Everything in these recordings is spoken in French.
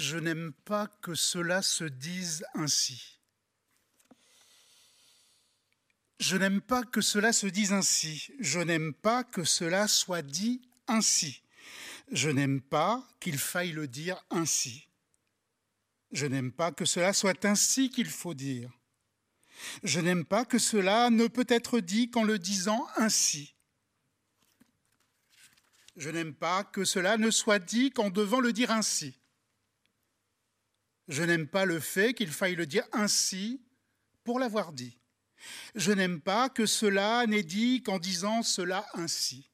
Je n'aime pas que cela se dise ainsi. Je n'aime pas que cela se dise ainsi. Je n'aime pas que cela soit dit ainsi. Je n'aime pas qu'il faille le dire ainsi. Je n'aime pas que cela soit ainsi qu'il faut dire. Je n'aime pas que cela ne peut être dit qu'en le disant ainsi. Je n'aime pas que cela ne soit dit qu'en devant le dire ainsi. Je n'aime pas le fait qu'il faille le dire ainsi pour l'avoir dit. Je n'aime pas que cela n'est dit qu'en disant cela ainsi.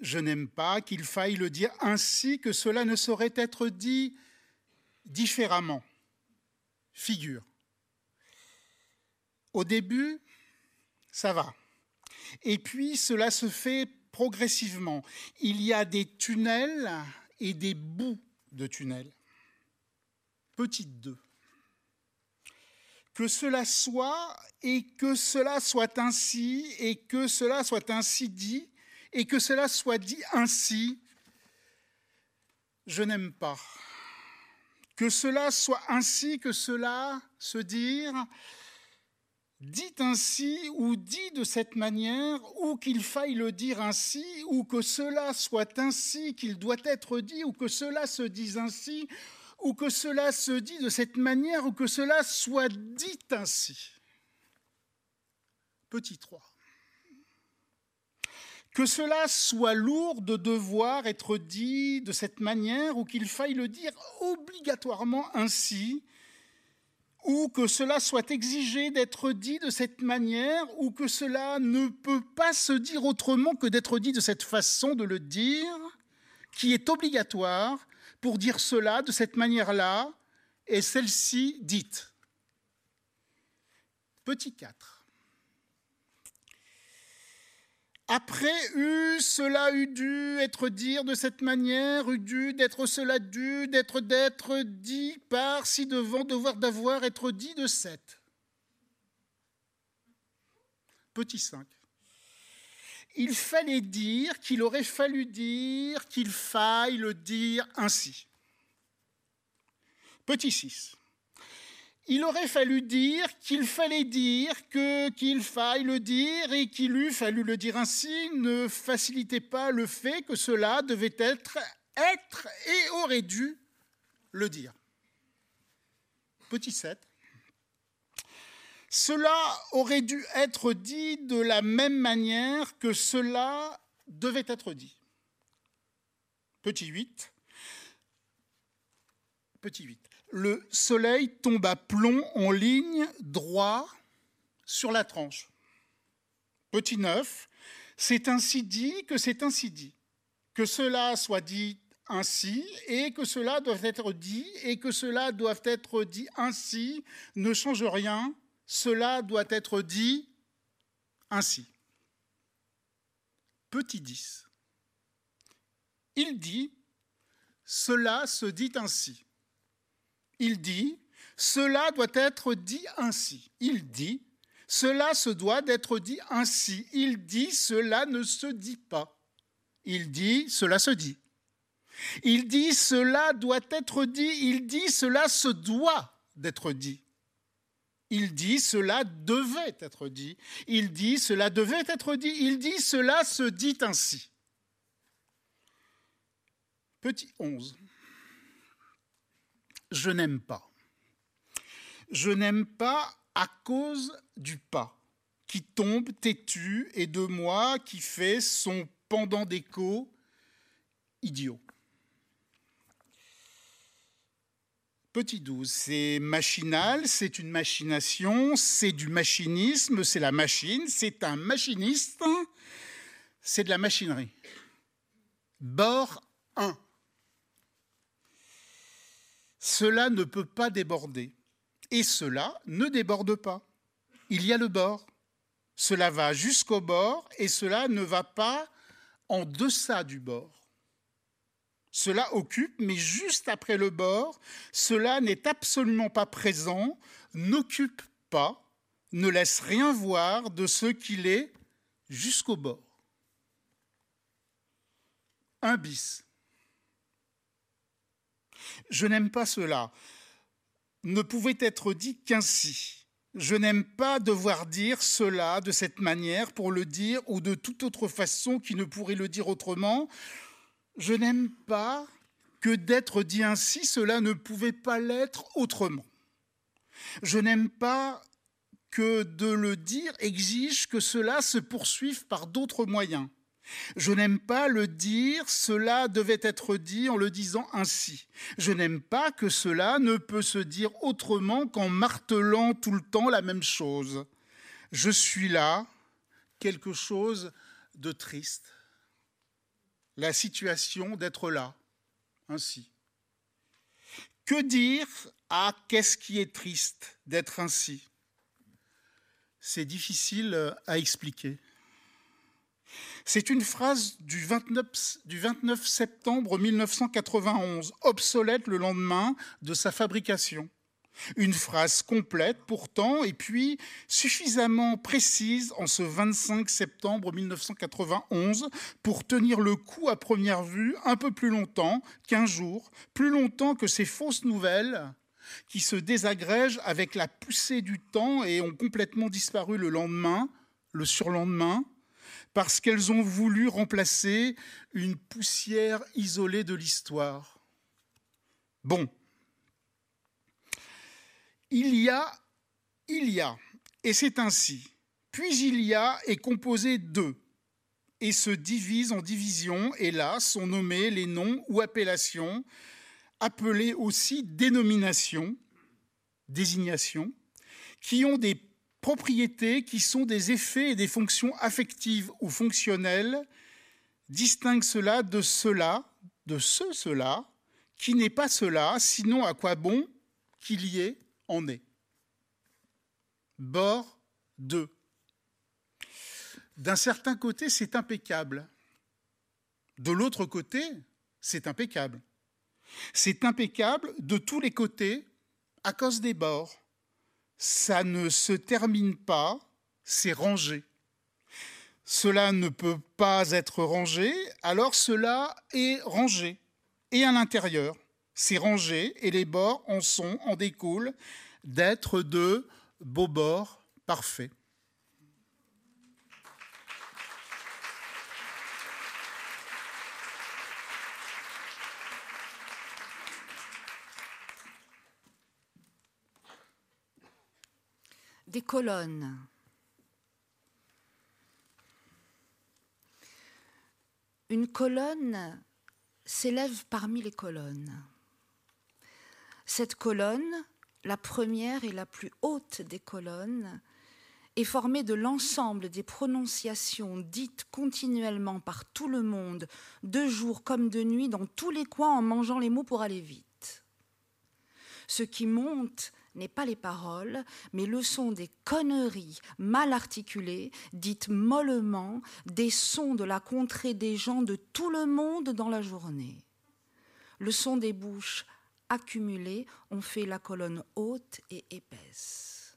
Je n'aime pas qu'il faille le dire ainsi que cela ne saurait être dit différemment. Figure. Au début, ça va. Et puis cela se fait progressivement. Il y a des tunnels et des bouts de tunnels. Petite 2 que cela soit et que cela soit ainsi et que cela soit ainsi dit et que cela soit dit ainsi, je n'aime pas. Que cela soit ainsi, que cela se dire, dit ainsi ou dit de cette manière, ou qu'il faille le dire ainsi, ou que cela soit ainsi qu'il doit être dit, ou que cela se dise ainsi, ou que cela se dit de cette manière, ou que cela soit dit ainsi. Petit 3. Que cela soit lourd de devoir être dit de cette manière, ou qu'il faille le dire obligatoirement ainsi, ou que cela soit exigé d'être dit de cette manière, ou que cela ne peut pas se dire autrement que d'être dit de cette façon de le dire, qui est obligatoire, pour dire cela de cette manière-là et celle-ci dite. Petit 4. Après eut cela eût dû être dire de cette manière, eût dû d'être cela dû, d'être d'être dit par, si devant devoir d'avoir être dit de cette. Petit 5 il fallait dire qu'il aurait fallu dire qu'il faille le dire ainsi. Petit 6. Il aurait fallu dire qu'il fallait dire que qu'il faille le dire et qu'il eût fallu le dire ainsi ne facilitait pas le fait que cela devait être être et aurait dû le dire. Petit 7. Cela aurait dû être dit de la même manière que cela devait être dit. Petit 8. Petit 8. Le soleil tombe à plomb en ligne droit sur la tranche. Petit 9. C'est ainsi dit que c'est ainsi dit. Que cela soit dit ainsi et que cela doit être dit et que cela doit être dit ainsi ne change rien cela doit être dit ainsi. Petit 10. Il dit, cela se dit ainsi. Il dit, cela doit être dit ainsi. Il dit, cela se doit d'être dit ainsi. Il dit, cela ne se dit pas. Il dit, cela se dit. Il dit, cela doit être dit. Il dit, cela se doit d'être dit. Il dit cela devait être dit. Il dit cela devait être dit. Il dit cela se dit ainsi. Petit 11. Je n'aime pas. Je n'aime pas à cause du pas qui tombe têtu et de moi qui fait son pendant d'écho idiot. Petit 12, c'est machinal, c'est une machination, c'est du machinisme, c'est la machine, c'est un machiniste, c'est de la machinerie. Bord 1. Cela ne peut pas déborder. Et cela ne déborde pas. Il y a le bord. Cela va jusqu'au bord et cela ne va pas en deçà du bord. Cela occupe, mais juste après le bord, cela n'est absolument pas présent, n'occupe pas, ne laisse rien voir de ce qu'il est jusqu'au bord. Un bis. Je n'aime pas cela. Ne pouvait être dit qu'ainsi. Je n'aime pas devoir dire cela de cette manière pour le dire ou de toute autre façon qui ne pourrait le dire autrement. Je n'aime pas que d'être dit ainsi, cela ne pouvait pas l'être autrement. Je n'aime pas que de le dire exige que cela se poursuive par d'autres moyens. Je n'aime pas le dire, cela devait être dit en le disant ainsi. Je n'aime pas que cela ne peut se dire autrement qu'en martelant tout le temps la même chose. Je suis là, quelque chose de triste. La situation d'être là, ainsi. Que dire à qu'est-ce qui est triste d'être ainsi? C'est difficile à expliquer. C'est une phrase du 29, du 29, septembre 1991, obsolète le lendemain de sa fabrication. Une phrase complète pourtant, et puis suffisamment précise en ce 25 septembre 1991 pour tenir le coup à première vue un peu plus longtemps qu'un jour, plus longtemps que ces fausses nouvelles qui se désagrègent avec la poussée du temps et ont complètement disparu le lendemain, le surlendemain, parce qu'elles ont voulu remplacer une poussière isolée de l'histoire. Bon, il y a, il y a, et c'est ainsi. Puis il y a est composé de, et se divise en divisions, et là sont nommés les noms ou appellations appelées aussi dénominations, désignations, qui ont des propriétés qui sont des effets et des fonctions affectives ou fonctionnelles, distinguent cela de cela, de ce cela, qui n'est pas cela, sinon à quoi bon qu'il y ait en est. Bord 2. D'un certain côté, c'est impeccable. De l'autre côté, c'est impeccable. C'est impeccable de tous les côtés à cause des bords. Ça ne se termine pas, c'est rangé. Cela ne peut pas être rangé, alors cela est rangé. Et à l'intérieur, c'est rangé et les bords en sont, en découlent d'être de beaux bords parfaits. des colonnes. Une colonne s'élève parmi les colonnes. Cette colonne, la première et la plus haute des colonnes, est formée de l'ensemble des prononciations dites continuellement par tout le monde, de jour comme de nuit, dans tous les coins en mangeant les mots pour aller vite. Ce qui monte n'est pas les paroles, mais le son des conneries mal articulées, dites mollement, des sons de la contrée des gens de tout le monde dans la journée. Le son des bouches accumulées ont fait la colonne haute et épaisse.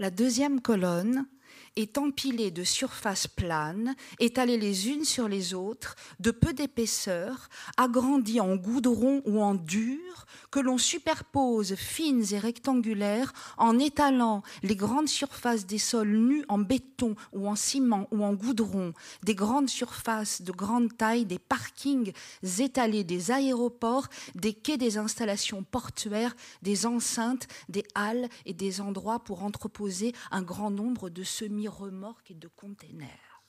La deuxième colonne est empilé de surfaces planes, étalées les unes sur les autres, de peu d'épaisseur, agrandies en goudron ou en dur, que l'on superpose fines et rectangulaires en étalant les grandes surfaces des sols nus en béton ou en ciment ou en goudron, des grandes surfaces de grande taille, des parkings étalés des aéroports, des quais des installations portuaires, des enceintes, des halles et des endroits pour entreposer un grand nombre de semi remorques et de containers.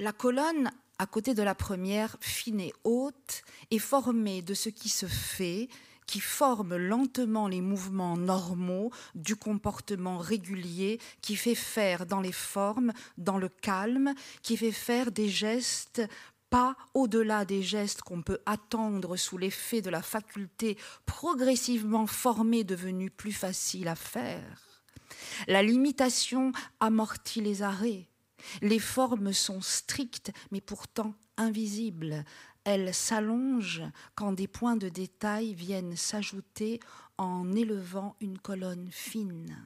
La colonne à côté de la première, fine et haute, est formée de ce qui se fait, qui forme lentement les mouvements normaux du comportement régulier, qui fait faire dans les formes, dans le calme, qui fait faire des gestes pas au-delà des gestes qu'on peut attendre sous l'effet de la faculté progressivement formée devenue plus facile à faire. La limitation amortit les arrêts. Les formes sont strictes, mais pourtant invisibles. Elles s'allongent quand des points de détail viennent s'ajouter en élevant une colonne fine.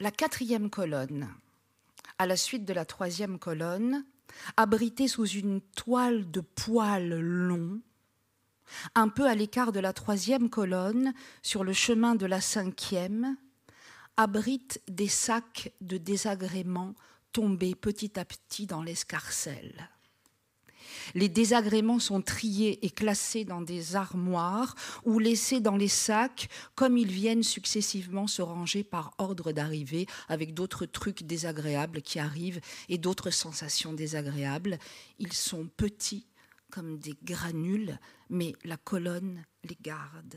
La quatrième colonne, à la suite de la troisième colonne, abritée sous une toile de poils longs, un peu à l'écart de la troisième colonne, sur le chemin de la cinquième, abrite des sacs de désagréments tombés petit à petit dans l'escarcelle. Les désagréments sont triés et classés dans des armoires ou laissés dans les sacs comme ils viennent successivement se ranger par ordre d'arrivée avec d'autres trucs désagréables qui arrivent et d'autres sensations désagréables. Ils sont petits comme des granules, mais la colonne les garde.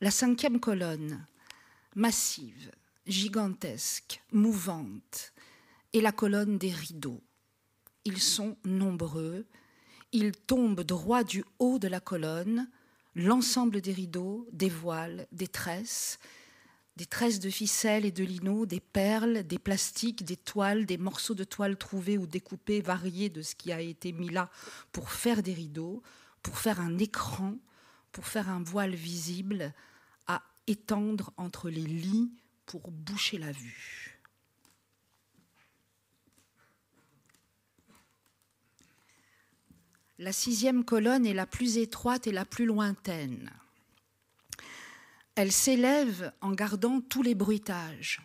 La cinquième colonne, massive, gigantesque, mouvante, est la colonne des rideaux. Ils sont nombreux, ils tombent droit du haut de la colonne, l'ensemble des rideaux, des voiles, des tresses, des tresses de ficelle et de lino, des perles, des plastiques, des toiles, des morceaux de toile trouvés ou découpés, variés de ce qui a été mis là pour faire des rideaux, pour faire un écran, pour faire un voile visible à étendre entre les lits pour boucher la vue. La sixième colonne est la plus étroite et la plus lointaine. Elle s'élève en gardant tous les bruitages.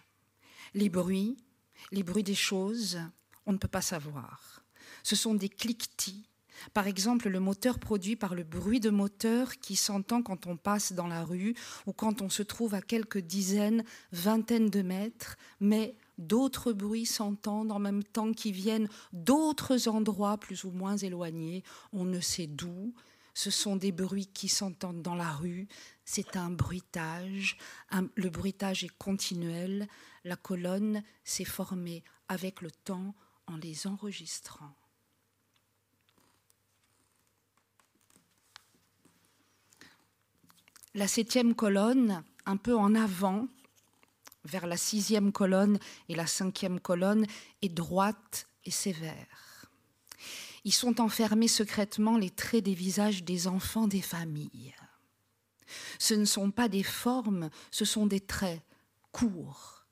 Les bruits, les bruits des choses, on ne peut pas savoir. Ce sont des cliquetis. Par exemple, le moteur produit par le bruit de moteur qui s'entend quand on passe dans la rue ou quand on se trouve à quelques dizaines, vingtaines de mètres, mais d'autres bruits s'entendent en même temps qui viennent d'autres endroits plus ou moins éloignés, on ne sait d'où. Ce sont des bruits qui s'entendent dans la rue, c'est un bruitage. le bruitage est continuel. La colonne s'est formée avec le temps en les enregistrant. La septième colonne, un peu en avant, vers la sixième colonne et la cinquième colonne, est droite et sévère. Y sont enfermés secrètement les traits des visages des enfants des familles. Ce ne sont pas des formes, ce sont des traits courts.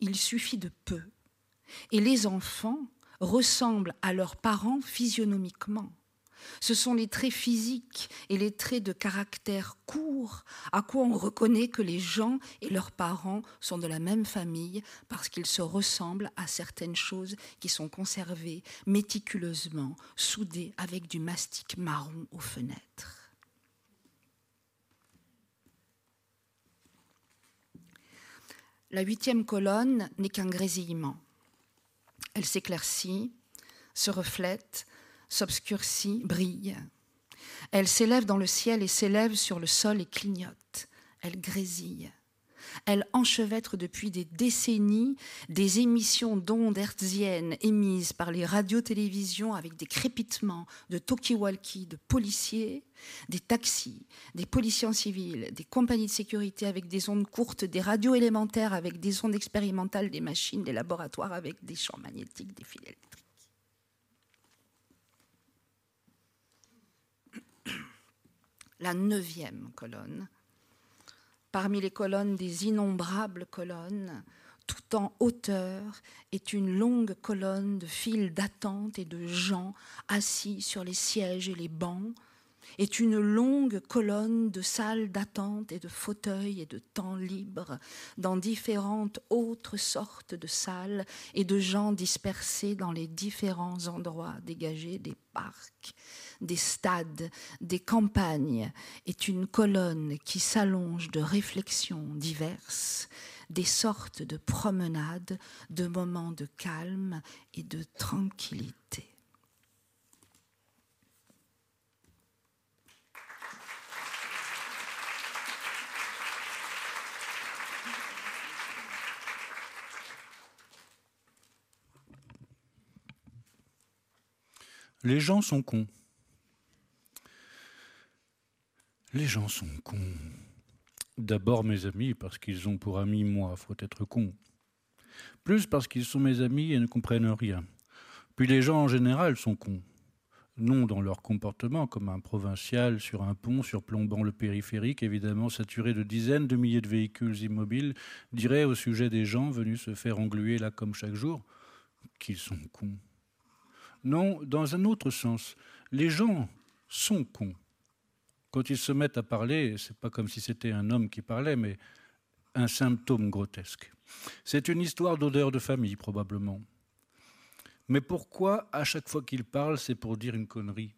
Il suffit de peu. Et les enfants ressemblent à leurs parents physionomiquement. Ce sont les traits physiques et les traits de caractère courts à quoi on reconnaît que les gens et leurs parents sont de la même famille parce qu'ils se ressemblent à certaines choses qui sont conservées méticuleusement, soudées avec du mastic marron aux fenêtres. La huitième colonne n'est qu'un grésillement. Elle s'éclaircit, se reflète, s'obscurcit, brille. Elle s'élève dans le ciel et s'élève sur le sol et clignote. Elle grésille. Elle enchevêtre depuis des décennies des émissions d'ondes hertziennes émises par les radios-télévisions avec des crépitements de talkie-walkie de policiers, des taxis, des policiers en civil, des compagnies de sécurité avec des ondes courtes, des radios élémentaires avec des ondes expérimentales, des machines, des laboratoires avec des champs magnétiques, des fils électriques. La neuvième colonne. Parmi les colonnes des innombrables colonnes, tout en hauteur, est une longue colonne de files d'attente et de gens assis sur les sièges et les bancs, est une longue colonne de salles d'attente et de fauteuils et de temps libres dans différentes autres sortes de salles et de gens dispersés dans les différents endroits dégagés des parcs des stades, des campagnes, est une colonne qui s'allonge de réflexions diverses, des sortes de promenades, de moments de calme et de tranquillité. Les gens sont cons. Les gens sont cons. D'abord mes amis, parce qu'ils ont pour amis moi, faut être con. Plus parce qu'ils sont mes amis et ne comprennent rien. Puis les gens en général sont cons. Non dans leur comportement, comme un provincial sur un pont surplombant le périphérique, évidemment saturé de dizaines de milliers de véhicules immobiles, dirait au sujet des gens venus se faire engluer là comme chaque jour qu'ils sont cons. Non, dans un autre sens, les gens sont cons. Quand ils se mettent à parler, c'est pas comme si c'était un homme qui parlait, mais un symptôme grotesque. C'est une histoire d'odeur de famille, probablement. Mais pourquoi, à chaque fois qu'ils parlent, c'est pour dire une connerie?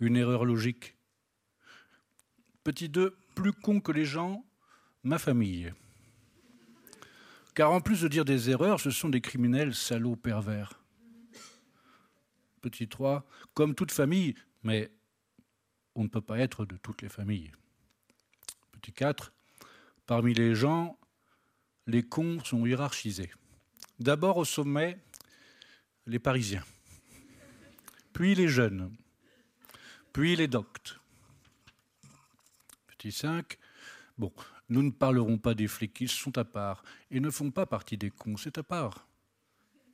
Une erreur logique? Petit 2, plus con que les gens, ma famille. Car en plus de dire des erreurs, ce sont des criminels salauds pervers. Petit 3, comme toute famille, mais on ne peut pas être de toutes les familles. Petit 4, parmi les gens, les cons sont hiérarchisés. D'abord au sommet, les Parisiens, puis les jeunes, puis les doctes. Petit 5, bon, nous ne parlerons pas des flics, ils sont à part et ne font pas partie des cons, c'est à part.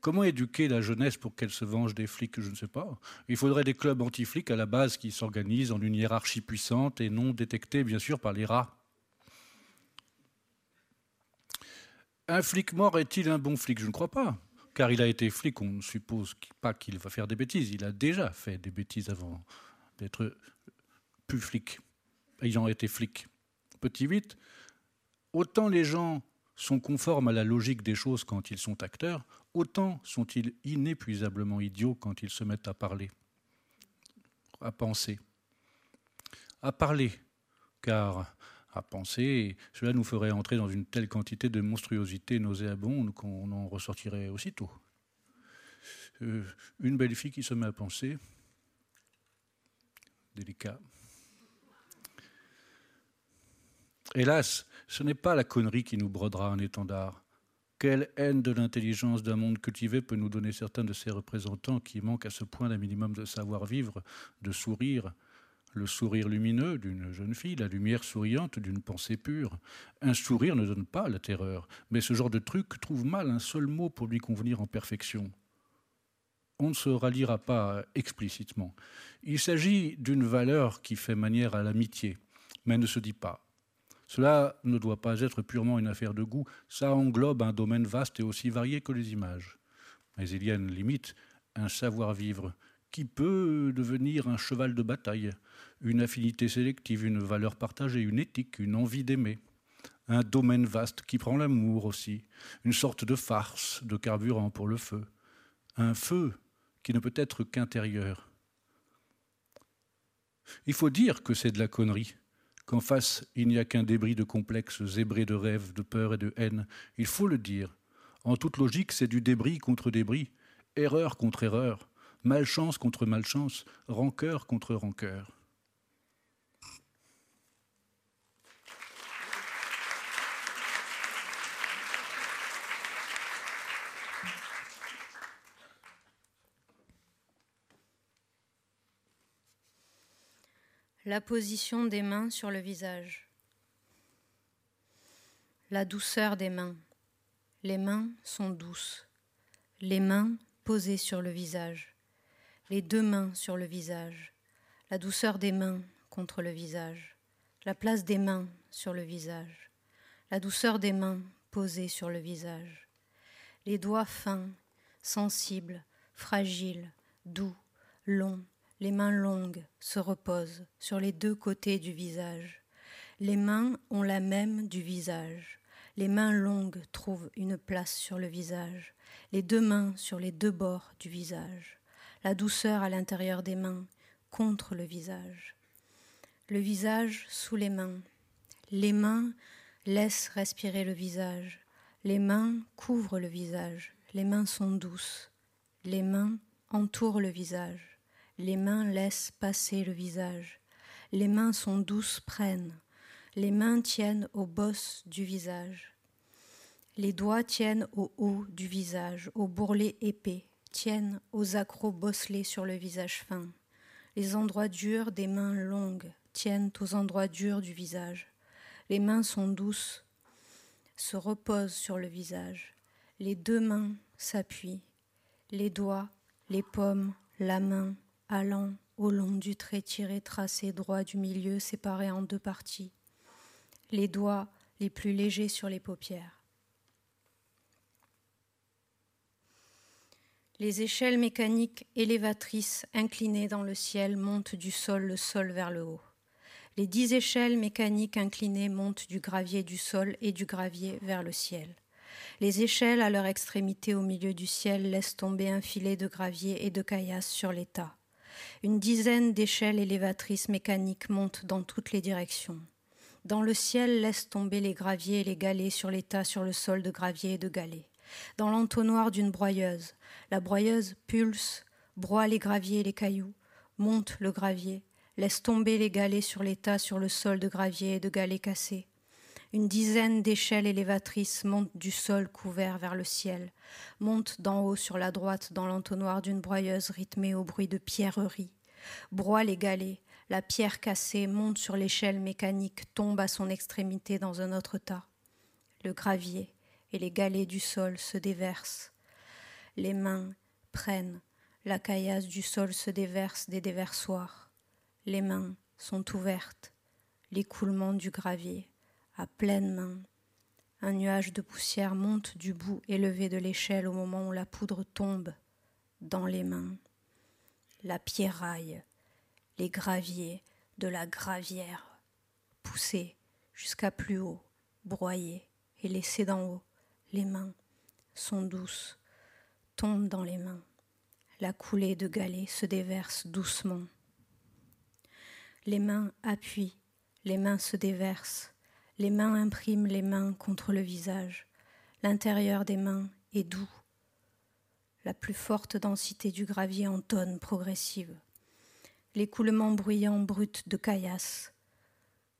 Comment éduquer la jeunesse pour qu'elle se venge des flics Je ne sais pas. Il faudrait des clubs anti-flics à la base qui s'organisent en une hiérarchie puissante et non détectée, bien sûr, par les rats. Un flic mort est-il un bon flic? Je ne crois pas. Car il a été flic, on ne suppose pas qu'il va faire des bêtises. Il a déjà fait des bêtises avant d'être plus flic, ayant été flic. Petit 8, autant les gens sont conformes à la logique des choses quand ils sont acteurs, autant sont-ils inépuisablement idiots quand ils se mettent à parler, à penser. À parler, car à penser, cela nous ferait entrer dans une telle quantité de monstruosité nauséabonde qu'on en ressortirait aussitôt. Euh, une belle fille qui se met à penser, délicat. Hélas, ce n'est pas la connerie qui nous brodera un étendard. Quelle haine de l'intelligence d'un monde cultivé peut nous donner certains de ces représentants qui manquent à ce point d'un minimum de savoir-vivre, de sourire, le sourire lumineux d'une jeune fille, la lumière souriante d'une pensée pure. Un sourire ne donne pas la terreur, mais ce genre de truc trouve mal un seul mot pour lui convenir en perfection. On ne se ralliera pas explicitement. Il s'agit d'une valeur qui fait manière à l'amitié, mais ne se dit pas. Cela ne doit pas être purement une affaire de goût, ça englobe un domaine vaste et aussi varié que les images. Mais il y a une limite, un savoir-vivre, qui peut devenir un cheval de bataille, une affinité sélective, une valeur partagée, une éthique, une envie d'aimer. Un domaine vaste qui prend l'amour aussi, une sorte de farce, de carburant pour le feu. Un feu qui ne peut être qu'intérieur. Il faut dire que c'est de la connerie, qu'en face, il n'y a qu'un débris de complexes zébrés de rêves, de peur et de haine. Il faut le dire. En toute logique, c'est du débris contre débris, erreur contre erreur, malchance contre malchance, rancœur contre rancœur. La position des mains sur le visage. La douceur des mains. Les mains sont douces. Les mains posées sur le visage. Les deux mains sur le visage. La douceur des mains contre le visage. La place des mains sur le visage. La douceur des mains posées sur le visage. Les doigts fins, sensibles, fragiles, doux, longs, les mains longues se reposent sur les deux côtés du visage. Les mains ont la même du visage. Les mains longues trouvent une place sur le visage. Les deux mains sur les deux bords du visage. La douceur à l'intérieur des mains contre le visage. Le visage sous les mains. Les mains laissent respirer le visage. Les mains couvrent le visage. Les mains sont douces. Les mains entourent le visage. Les mains laissent passer le visage. Les mains sont douces, prennent. Les mains tiennent au boss du visage. Les doigts tiennent au haut du visage, au bourrelet épais, tiennent aux accros bosselés sur le visage fin. Les endroits durs des mains longues tiennent aux endroits durs du visage. Les mains sont douces, se reposent sur le visage. Les deux mains s'appuient. Les doigts, les paumes, la main, allant au long du trait tiré tracé droit du milieu séparé en deux parties. Les doigts les plus légers sur les paupières. Les échelles mécaniques élévatrices inclinées dans le ciel montent du sol le sol vers le haut. Les dix échelles mécaniques inclinées montent du gravier du sol et du gravier vers le ciel. Les échelles à leur extrémité au milieu du ciel laissent tomber un filet de gravier et de caillasse sur les tas. Une dizaine d'échelles élévatrices mécaniques montent dans toutes les directions. Dans le ciel laissent tomber les graviers et les galets sur les tas sur le sol de gravier et de galets dans l'entonnoir d'une broyeuse. La broyeuse pulse, broie les graviers et les cailloux, monte le gravier, laisse tomber les galets sur les tas sur le sol de gravier et de galets cassés. Une dizaine d'échelles élévatrices montent du sol couvert vers le ciel, montent d'en haut sur la droite dans l'entonnoir d'une broyeuse rythmée au bruit de pierreries, broie les galets, la pierre cassée monte sur l'échelle mécanique, tombe à son extrémité dans un autre tas. Le gravier, et les galets du sol se déversent. Les mains prennent, la caillasse du sol se déverse des déversoirs. Les mains sont ouvertes, l'écoulement du gravier, à pleine main. Un nuage de poussière monte du bout élevé de l'échelle au moment où la poudre tombe dans les mains. La pierraille, les graviers de la gravière, poussés jusqu'à plus haut, broyés et laissés d'en haut les mains sont douces, tombent dans les mains. La coulée de galets se déverse doucement. Les mains appuient, les mains se déversent, les mains impriment les mains contre le visage. L'intérieur des mains est doux. La plus forte densité du gravier en tonnes progressives. L'écoulement bruyant brut de caillasse,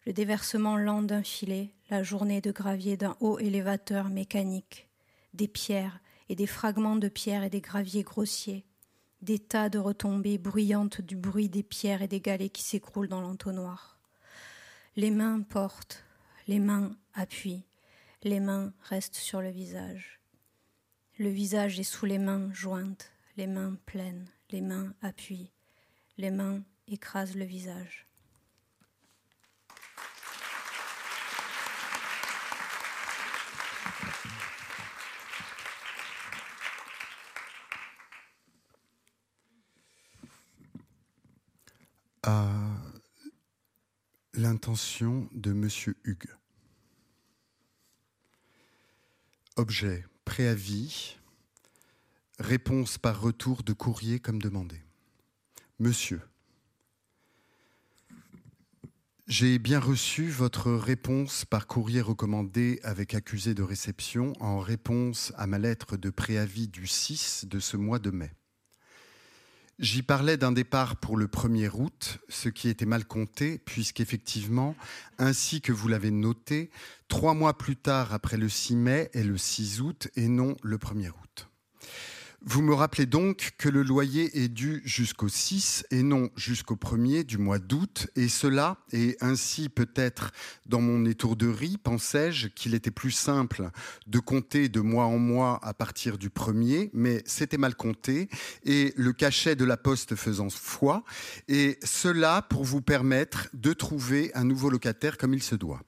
le déversement lent d'un filet, la journée de gravier d'un haut élévateur mécanique, des pierres et des fragments de pierres et des graviers grossiers, des tas de retombées bruyantes du bruit des pierres et des galets qui s'écroulent dans l'entonnoir. Les mains portent, les mains appuient, les mains restent sur le visage. Le visage est sous les mains jointes, les mains pleines, les mains appuient, les mains écrasent le visage. à l'intention de Monsieur Hugues. Objet, préavis, réponse par retour de courrier comme demandé. Monsieur, j'ai bien reçu votre réponse par courrier recommandé avec accusé de réception en réponse à ma lettre de préavis du 6 de ce mois de mai. J'y parlais d'un départ pour le 1er août, ce qui était mal compté, puisqu'effectivement, ainsi que vous l'avez noté, trois mois plus tard après le 6 mai est le 6 août et non le 1er août. Vous me rappelez donc que le loyer est dû jusqu'au 6 et non jusqu'au 1er du mois d'août, et cela, et ainsi peut-être dans mon étourderie, pensais-je qu'il était plus simple de compter de mois en mois à partir du 1er, mais c'était mal compté, et le cachet de la poste faisant foi, et cela pour vous permettre de trouver un nouveau locataire comme il se doit.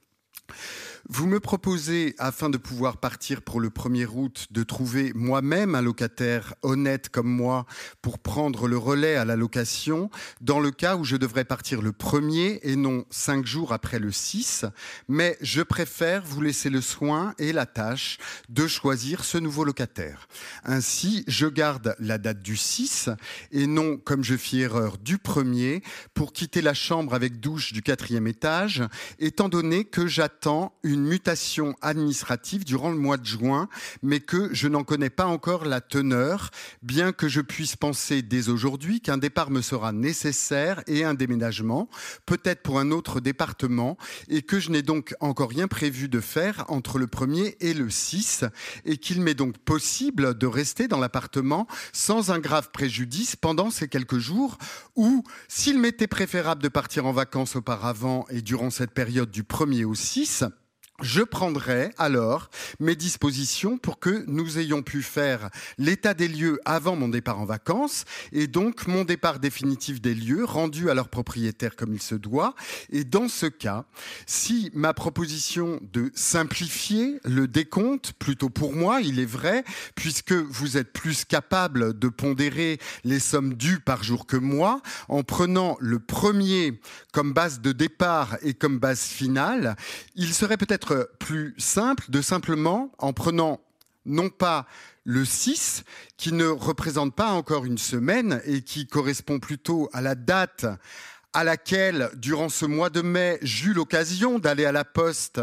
Vous me proposez, afin de pouvoir partir pour le 1er août, de trouver moi-même un locataire honnête comme moi pour prendre le relais à la location, dans le cas où je devrais partir le 1er et non cinq jours après le 6. Mais je préfère vous laisser le soin et la tâche de choisir ce nouveau locataire. Ainsi, je garde la date du 6 et non, comme je fis erreur, du 1er pour quitter la chambre avec douche du quatrième étage, étant donné que j'attends une une mutation administrative durant le mois de juin, mais que je n'en connais pas encore la teneur, bien que je puisse penser dès aujourd'hui qu'un départ me sera nécessaire et un déménagement, peut-être pour un autre département, et que je n'ai donc encore rien prévu de faire entre le 1er et le 6, et qu'il m'est donc possible de rester dans l'appartement sans un grave préjudice pendant ces quelques jours, ou s'il m'était préférable de partir en vacances auparavant et durant cette période du 1er au 6, je prendrai alors mes dispositions pour que nous ayons pu faire l'état des lieux avant mon départ en vacances et donc mon départ définitif des lieux rendu à leur propriétaire comme il se doit. Et dans ce cas, si ma proposition de simplifier le décompte, plutôt pour moi, il est vrai, puisque vous êtes plus capable de pondérer les sommes dues par jour que moi, en prenant le premier comme base de départ et comme base finale, il serait peut-être plus simple de simplement, en prenant non pas le 6, qui ne représente pas encore une semaine et qui correspond plutôt à la date à laquelle, durant ce mois de mai, j'eus l'occasion d'aller à la poste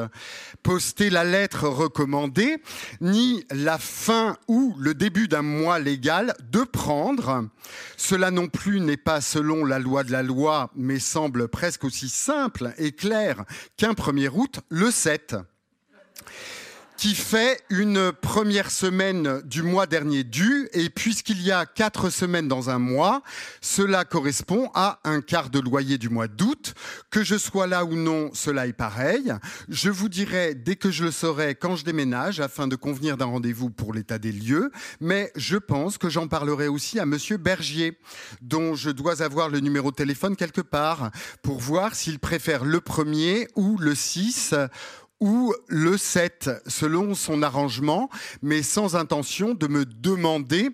poster la lettre recommandée, ni la fin ou le début d'un mois légal de prendre. Cela non plus n'est pas selon la loi de la loi, mais semble presque aussi simple et clair qu'un 1er août, le 7 qui fait une première semaine du mois dernier dû. Et puisqu'il y a quatre semaines dans un mois, cela correspond à un quart de loyer du mois d'août. Que je sois là ou non, cela est pareil. Je vous dirai dès que je le saurai quand je déménage afin de convenir d'un rendez-vous pour l'état des lieux. Mais je pense que j'en parlerai aussi à monsieur Bergier, dont je dois avoir le numéro de téléphone quelque part pour voir s'il préfère le premier ou le 6 ou le 7 selon son arrangement, mais sans intention de me demander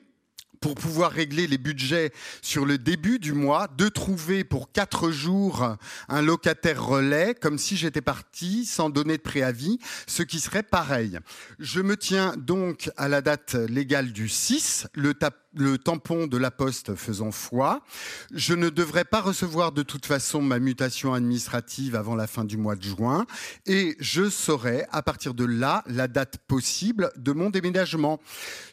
pour pouvoir régler les budgets sur le début du mois, de trouver pour quatre jours un locataire relais, comme si j'étais parti sans donner de préavis, ce qui serait pareil. Je me tiens donc à la date légale du 6, le le tampon de la poste faisant foi. Je ne devrais pas recevoir de toute façon ma mutation administrative avant la fin du mois de juin et je saurai à partir de là la date possible de mon déménagement.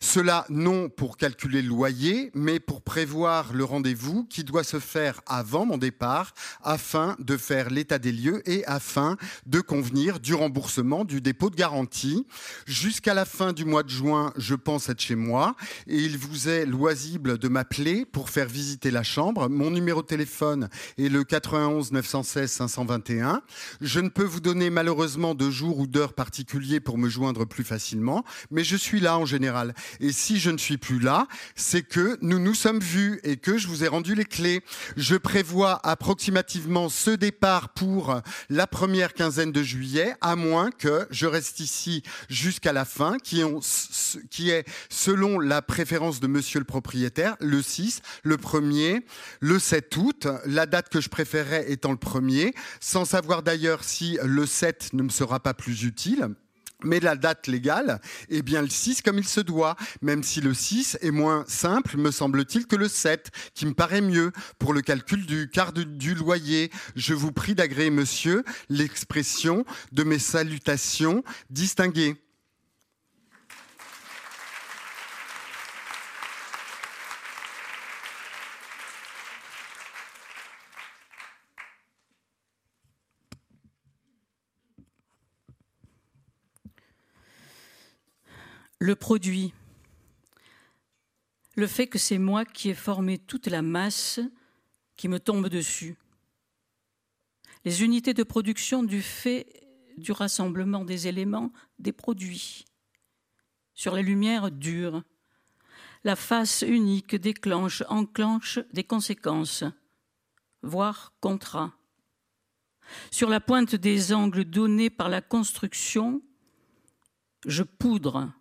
Cela non pour calculer le loyer, mais pour prévoir le rendez-vous qui doit se faire avant mon départ afin de faire l'état des lieux et afin de convenir du remboursement du dépôt de garantie. Jusqu'à la fin du mois de juin, je pense être chez moi et il vous est loisible de m'appeler pour faire visiter la chambre. Mon numéro de téléphone est le 91 916 521. Je ne peux vous donner malheureusement de jours ou d'heures particuliers pour me joindre plus facilement, mais je suis là en général. Et si je ne suis plus là, c'est que nous nous sommes vus et que je vous ai rendu les clés. Je prévois approximativement ce départ pour la première quinzaine de juillet, à moins que je reste ici jusqu'à la fin, qui est selon la préférence de monsieur le propriétaire, le 6, le 1er, le 7 août, la date que je préférerais étant le 1er, sans savoir d'ailleurs si le 7 ne me sera pas plus utile. Mais la date légale est bien le 6 comme il se doit, même si le 6 est moins simple, me semble-t-il, que le 7, qui me paraît mieux pour le calcul du quart du loyer. Je vous prie d'agréer, monsieur, l'expression de mes salutations distinguées. Le produit, le fait que c'est moi qui ai formé toute la masse qui me tombe dessus, les unités de production du fait du rassemblement des éléments des produits, sur les lumières dures, la face unique déclenche, enclenche des conséquences, voire contrat. Sur la pointe des angles donnés par la construction, je poudre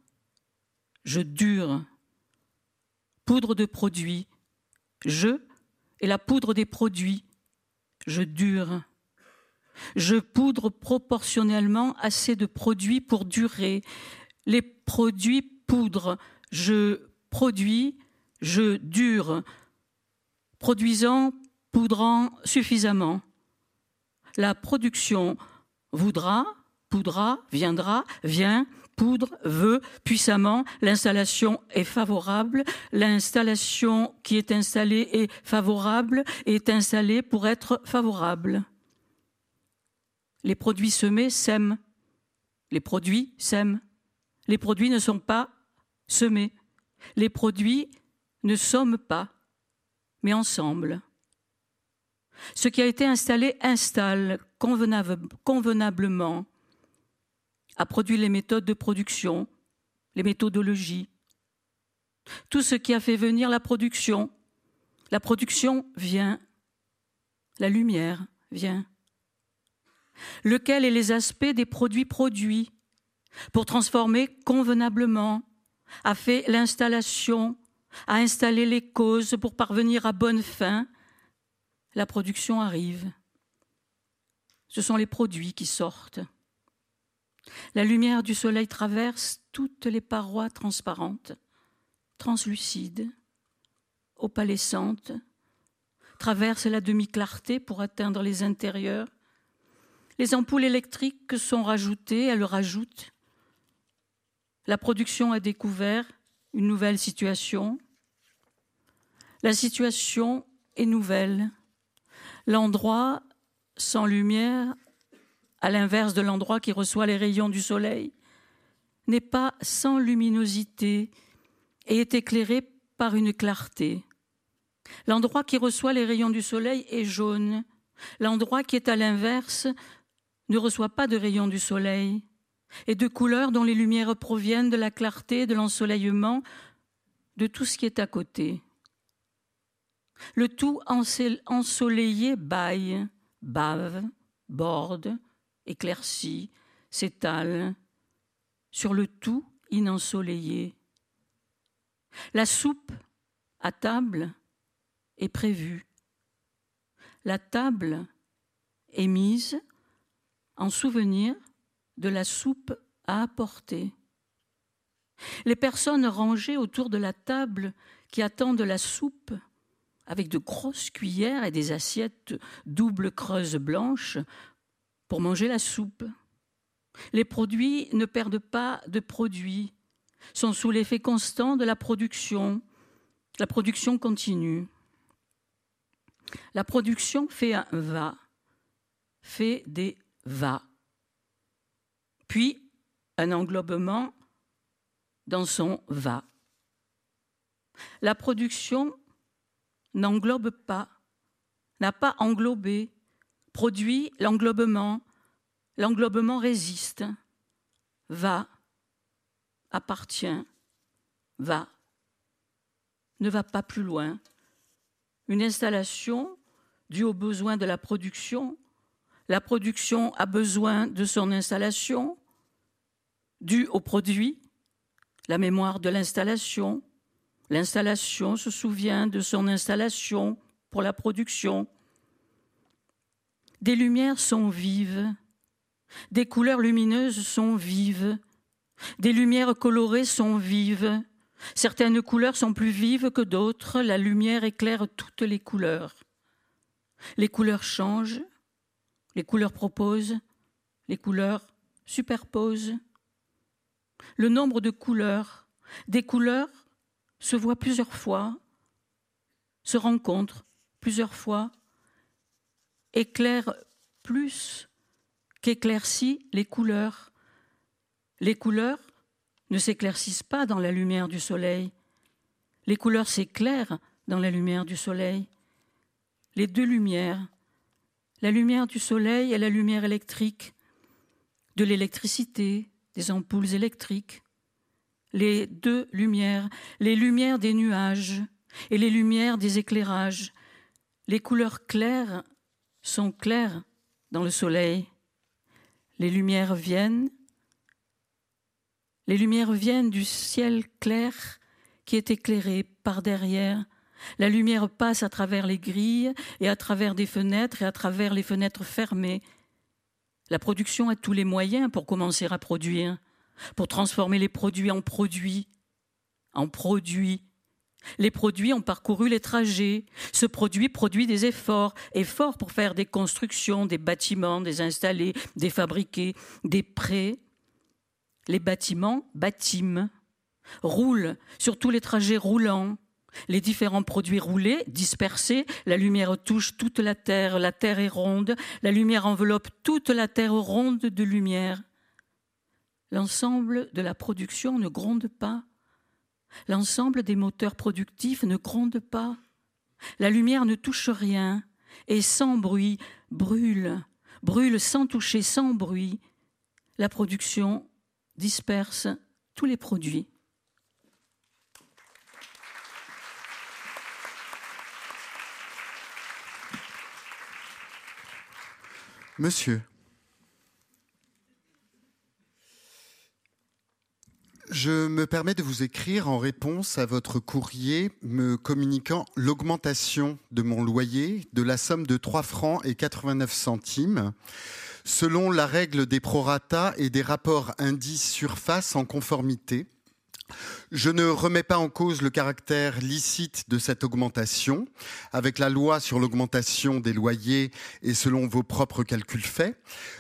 je dure. Poudre de produits, je et la poudre des produits, je dure. Je poudre proportionnellement assez de produits pour durer. Les produits poudre, je produis, je dure. Produisant, poudrant suffisamment. La production voudra, poudra, viendra, vient, poudre, veut, puissamment, l'installation est favorable, l'installation qui est installée est favorable, est installée pour être favorable. Les produits semés sèment, les produits sèment, les produits ne sont pas semés, les produits ne somment pas, mais ensemble. Ce qui a été installé installe convenablement, a produit les méthodes de production, les méthodologies, tout ce qui a fait venir la production. La production vient, la lumière vient. Lequel est les aspects des produits produits pour transformer convenablement, a fait l'installation, a installé les causes pour parvenir à bonne fin, la production arrive. Ce sont les produits qui sortent. La lumière du soleil traverse toutes les parois transparentes, translucides, opalescentes, traverse la demi-clarté pour atteindre les intérieurs. Les ampoules électriques sont rajoutées, elles rajoutent. La production a découvert une nouvelle situation. La situation est nouvelle. L'endroit sans lumière, à l'inverse de l'endroit qui reçoit les rayons du soleil, n'est pas sans luminosité et est éclairé par une clarté. L'endroit qui reçoit les rayons du soleil est jaune. L'endroit qui est à l'inverse ne reçoit pas de rayons du soleil et de couleurs dont les lumières proviennent de la clarté, de l'ensoleillement, de tout ce qui est à côté. Le tout ensoleillé baille, bave, borde, éclaircit, s'étale, sur le tout inensoleillé. La soupe à table est prévue. La table est mise en souvenir de la soupe à apporter. Les personnes rangées autour de la table qui attendent la soupe avec de grosses cuillères et des assiettes double creuses blanches pour manger la soupe. Les produits ne perdent pas de produits, sont sous l'effet constant de la production. La production continue. La production fait un va, fait des va, puis un englobement dans son va. La production n'englobe pas, n'a pas englobé, produit l'englobement, l'englobement résiste, va, appartient, va, ne va pas plus loin. Une installation due aux besoins de la production, la production a besoin de son installation, due au produit, la mémoire de l'installation, L'installation se souvient de son installation pour la production. Des lumières sont vives, des couleurs lumineuses sont vives, des lumières colorées sont vives. Certaines couleurs sont plus vives que d'autres, la lumière éclaire toutes les couleurs. Les couleurs changent, les couleurs proposent, les couleurs superposent. Le nombre de couleurs, des couleurs se voient plusieurs fois, se rencontrent plusieurs fois, éclairent plus qu'éclaircit les couleurs. Les couleurs ne s'éclaircissent pas dans la lumière du soleil. Les couleurs s'éclairent dans la lumière du soleil. Les deux lumières, la lumière du soleil et la lumière électrique, de l'électricité, des ampoules électriques, les deux lumières, les lumières des nuages et les lumières des éclairages. Les couleurs claires sont claires dans le soleil. Les lumières viennent. Les lumières viennent du ciel clair qui est éclairé par derrière. La lumière passe à travers les grilles et à travers des fenêtres et à travers les fenêtres fermées. La production a tous les moyens pour commencer à produire pour transformer les produits en produits, en produits, Les produits ont parcouru les trajets. Ce produit produit des efforts. Efforts pour faire des constructions, des bâtiments, des installés, des fabriqués, des prêts. Les bâtiments bâtiment, roulent sur tous les trajets roulants. Les différents produits roulés, dispersés, la lumière touche toute la terre, la terre est ronde, la lumière enveloppe toute la terre ronde de lumière. L'ensemble de la production ne gronde pas, L'ensemble des moteurs productifs ne gronde pas. La lumière ne touche rien et sans bruit brûle, brûle sans toucher, sans bruit. La production disperse tous les produits. Monsieur, Je me permets de vous écrire en réponse à votre courrier me communiquant l'augmentation de mon loyer de la somme de 3 francs et 89 centimes. Selon la règle des prorata et des rapports indices surface en conformité je ne remets pas en cause le caractère licite de cette augmentation, avec la loi sur l'augmentation des loyers et selon vos propres calculs faits.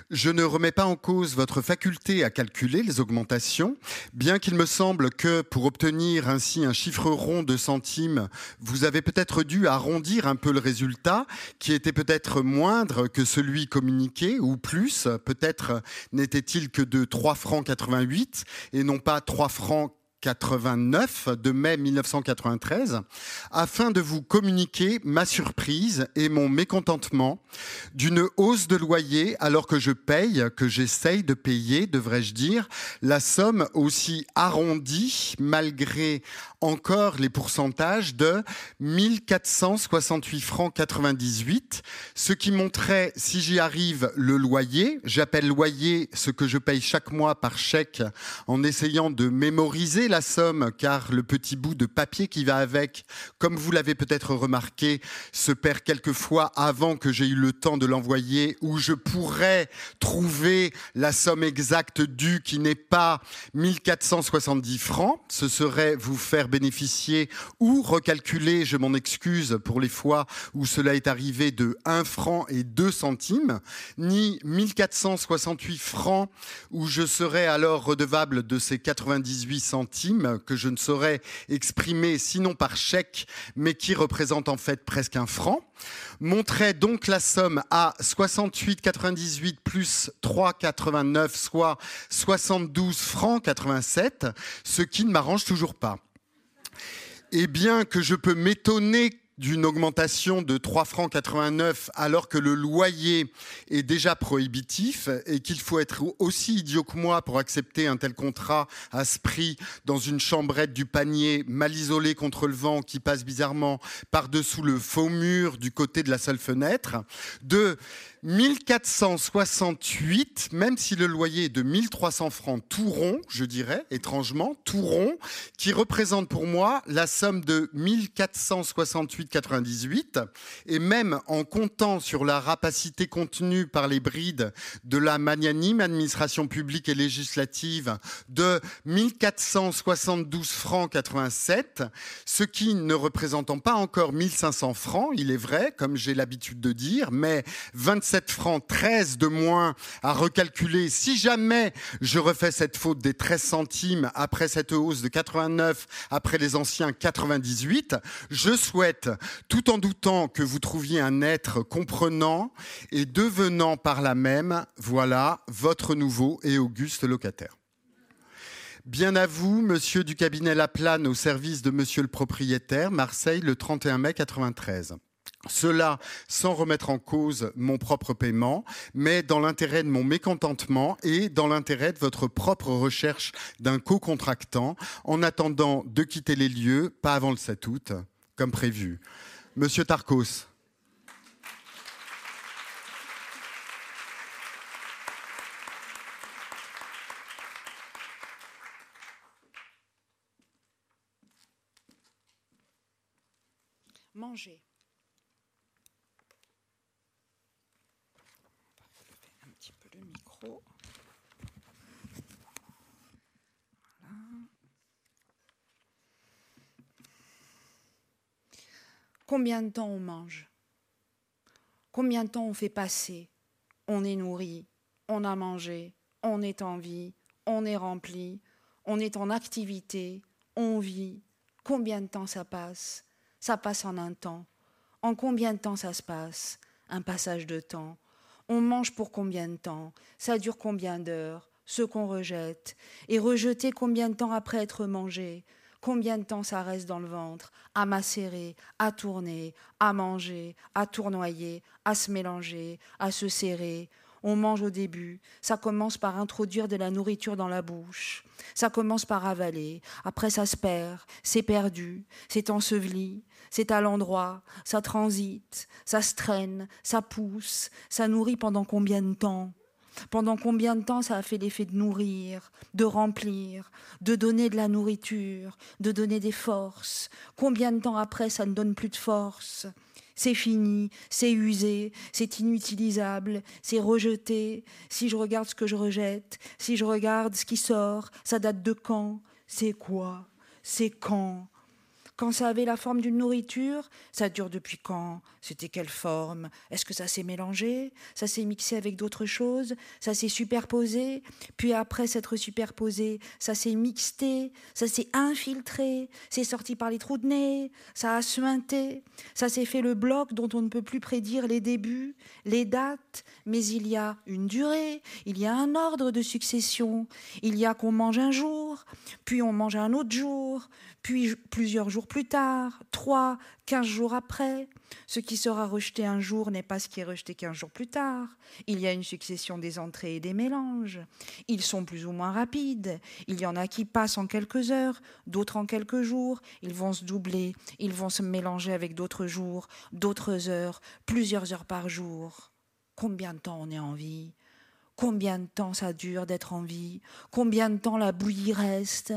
Je ne remets pas en cause votre faculté à calculer les augmentations, bien qu'il me semble que pour obtenir ainsi un chiffre rond de centimes, vous avez peut-être dû arrondir un peu le résultat, qui était peut-être moindre que celui communiqué, ou plus, peut-être n'était-il que de 3 francs 88 et non pas 3 francs 89 de mai 1993 afin de vous communiquer ma surprise et mon mécontentement d'une hausse de loyer alors que je paye, que j'essaye de payer, devrais-je dire, la somme aussi arrondie malgré encore les pourcentages de 1468 francs 98, ce qui montrait, si j'y arrive, le loyer. J'appelle loyer ce que je paye chaque mois par chèque en essayant de mémoriser la somme, car le petit bout de papier qui va avec, comme vous l'avez peut-être remarqué, se perd quelquefois avant que j'ai eu le temps de l'envoyer, où je pourrais trouver la somme exacte due qui n'est pas 1470 francs. Ce serait vous faire bénéficier ou recalculer, je m'en excuse pour les fois où cela est arrivé, de 1 franc et 2 centimes, ni 1468 francs où je serais alors redevable de ces 98 centimes que je ne saurais exprimer sinon par chèque, mais qui représente en fait presque un franc montrait donc la somme à 68,98 plus 3,89, soit 72 francs 87, ce qui ne m'arrange toujours pas. Et bien que je peux m'étonner d'une augmentation de 3 francs 89 alors que le loyer est déjà prohibitif et qu'il faut être aussi idiot que moi pour accepter un tel contrat à ce prix dans une chambrette du panier mal isolée contre le vent qui passe bizarrement par-dessous le faux mur du côté de la seule fenêtre. De 1468, même si le loyer est de 1300 francs tout rond, je dirais, étrangement, tout rond, qui représente pour moi la somme de 1468,98. Et même en comptant sur la rapacité contenue par les brides de la magnanime administration publique et législative de 1472 francs 87, ce qui ne représentant pas encore 1500 francs, il est vrai, comme j'ai l'habitude de dire, mais 25 7 francs 13 de moins à recalculer. Si jamais je refais cette faute des 13 centimes après cette hausse de 89, après les anciens 98, je souhaite, tout en doutant que vous trouviez un être comprenant et devenant par là même, voilà, votre nouveau et auguste locataire. Bien à vous, monsieur du cabinet Laplane, au service de monsieur le propriétaire, Marseille, le 31 mai 93. Cela sans remettre en cause mon propre paiement, mais dans l'intérêt de mon mécontentement et dans l'intérêt de votre propre recherche d'un co-contractant, en attendant de quitter les lieux, pas avant le 7 août, comme prévu. Monsieur Tarkos. Manger. Combien de temps on mange? Combien de temps on fait passer? On est nourri, on a mangé, on est en vie, on est rempli, on est en activité, on vit. Combien de temps ça passe? Ça passe en un temps. En combien de temps ça se passe? Un passage de temps. On mange pour combien de temps? Ça dure combien d'heures? Ce qu'on rejette. Et rejeter combien de temps après être mangé? Combien de temps ça reste dans le ventre À macérer, à tourner, à manger, à tournoyer, à se mélanger, à se serrer. On mange au début. Ça commence par introduire de la nourriture dans la bouche. Ça commence par avaler. Après, ça se perd. C'est perdu. C'est enseveli. C'est à l'endroit. Ça transite. Ça se traîne. Ça pousse. Ça nourrit pendant combien de temps? Pendant combien de temps ça a fait l'effet de nourrir, de remplir, de donner de la nourriture, de donner des forces? Combien de temps après ça ne donne plus de force? C'est fini, c'est usé, c'est inutilisable, c'est rejeté. Si je regarde ce que je rejette, si je regarde ce qui sort, ça date de quand? C'est quoi? C'est quand? Quand ça avait la forme d'une nourriture, ça dure depuis quand C'était quelle forme Est-ce que ça s'est mélangé Ça s'est mixé avec d'autres choses Ça s'est superposé Puis après s'être superposé, ça s'est mixté Ça s'est infiltré C'est sorti par les trous de nez Ça a suinté Ça s'est fait le bloc dont on ne peut plus prédire les débuts, les dates Mais il y a une durée, il y a un ordre de succession Il y a qu'on mange un jour, puis on mange un autre jour, puis plusieurs jours plus tard, trois, quinze jours après. Ce qui sera rejeté un jour n'est pas ce qui est rejeté quinze jours plus tard. Il y a une succession des entrées et des mélanges. Ils sont plus ou moins rapides. Il y en a qui passent en quelques heures, d'autres en quelques jours. Ils vont se doubler, ils vont se mélanger avec d'autres jours, d'autres heures, plusieurs heures par jour. Combien de temps on est en vie? Combien de temps ça dure d'être en vie? Combien de temps la bouillie reste?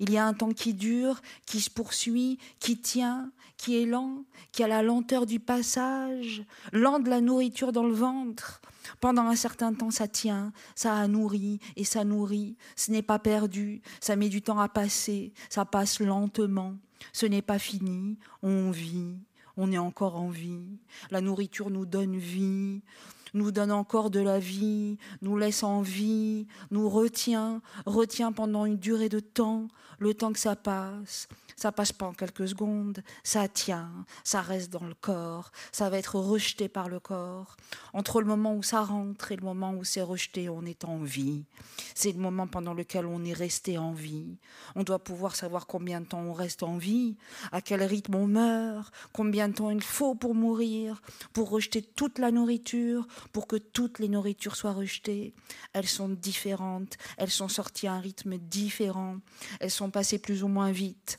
Il y a un temps qui dure, qui se poursuit, qui tient, qui est lent, qui a la lenteur du passage, lent de la nourriture dans le ventre. Pendant un certain temps, ça tient, ça a nourri et ça nourrit. Ce n'est pas perdu, ça met du temps à passer, ça passe lentement. Ce n'est pas fini, on vit, on est encore en vie. La nourriture nous donne vie nous donne encore de la vie, nous laisse en vie, nous retient, retient pendant une durée de temps, le temps que ça passe, ça passe pas en quelques secondes, ça tient, ça reste dans le corps, ça va être rejeté par le corps. Entre le moment où ça rentre et le moment où c'est rejeté, on est en vie. C'est le moment pendant lequel on est resté en vie. On doit pouvoir savoir combien de temps on reste en vie, à quel rythme on meurt, combien de temps il faut pour mourir, pour rejeter toute la nourriture, pour que toutes les nourritures soient rejetées. Elles sont différentes, elles sont sorties à un rythme différent, elles sont passées plus ou moins vite.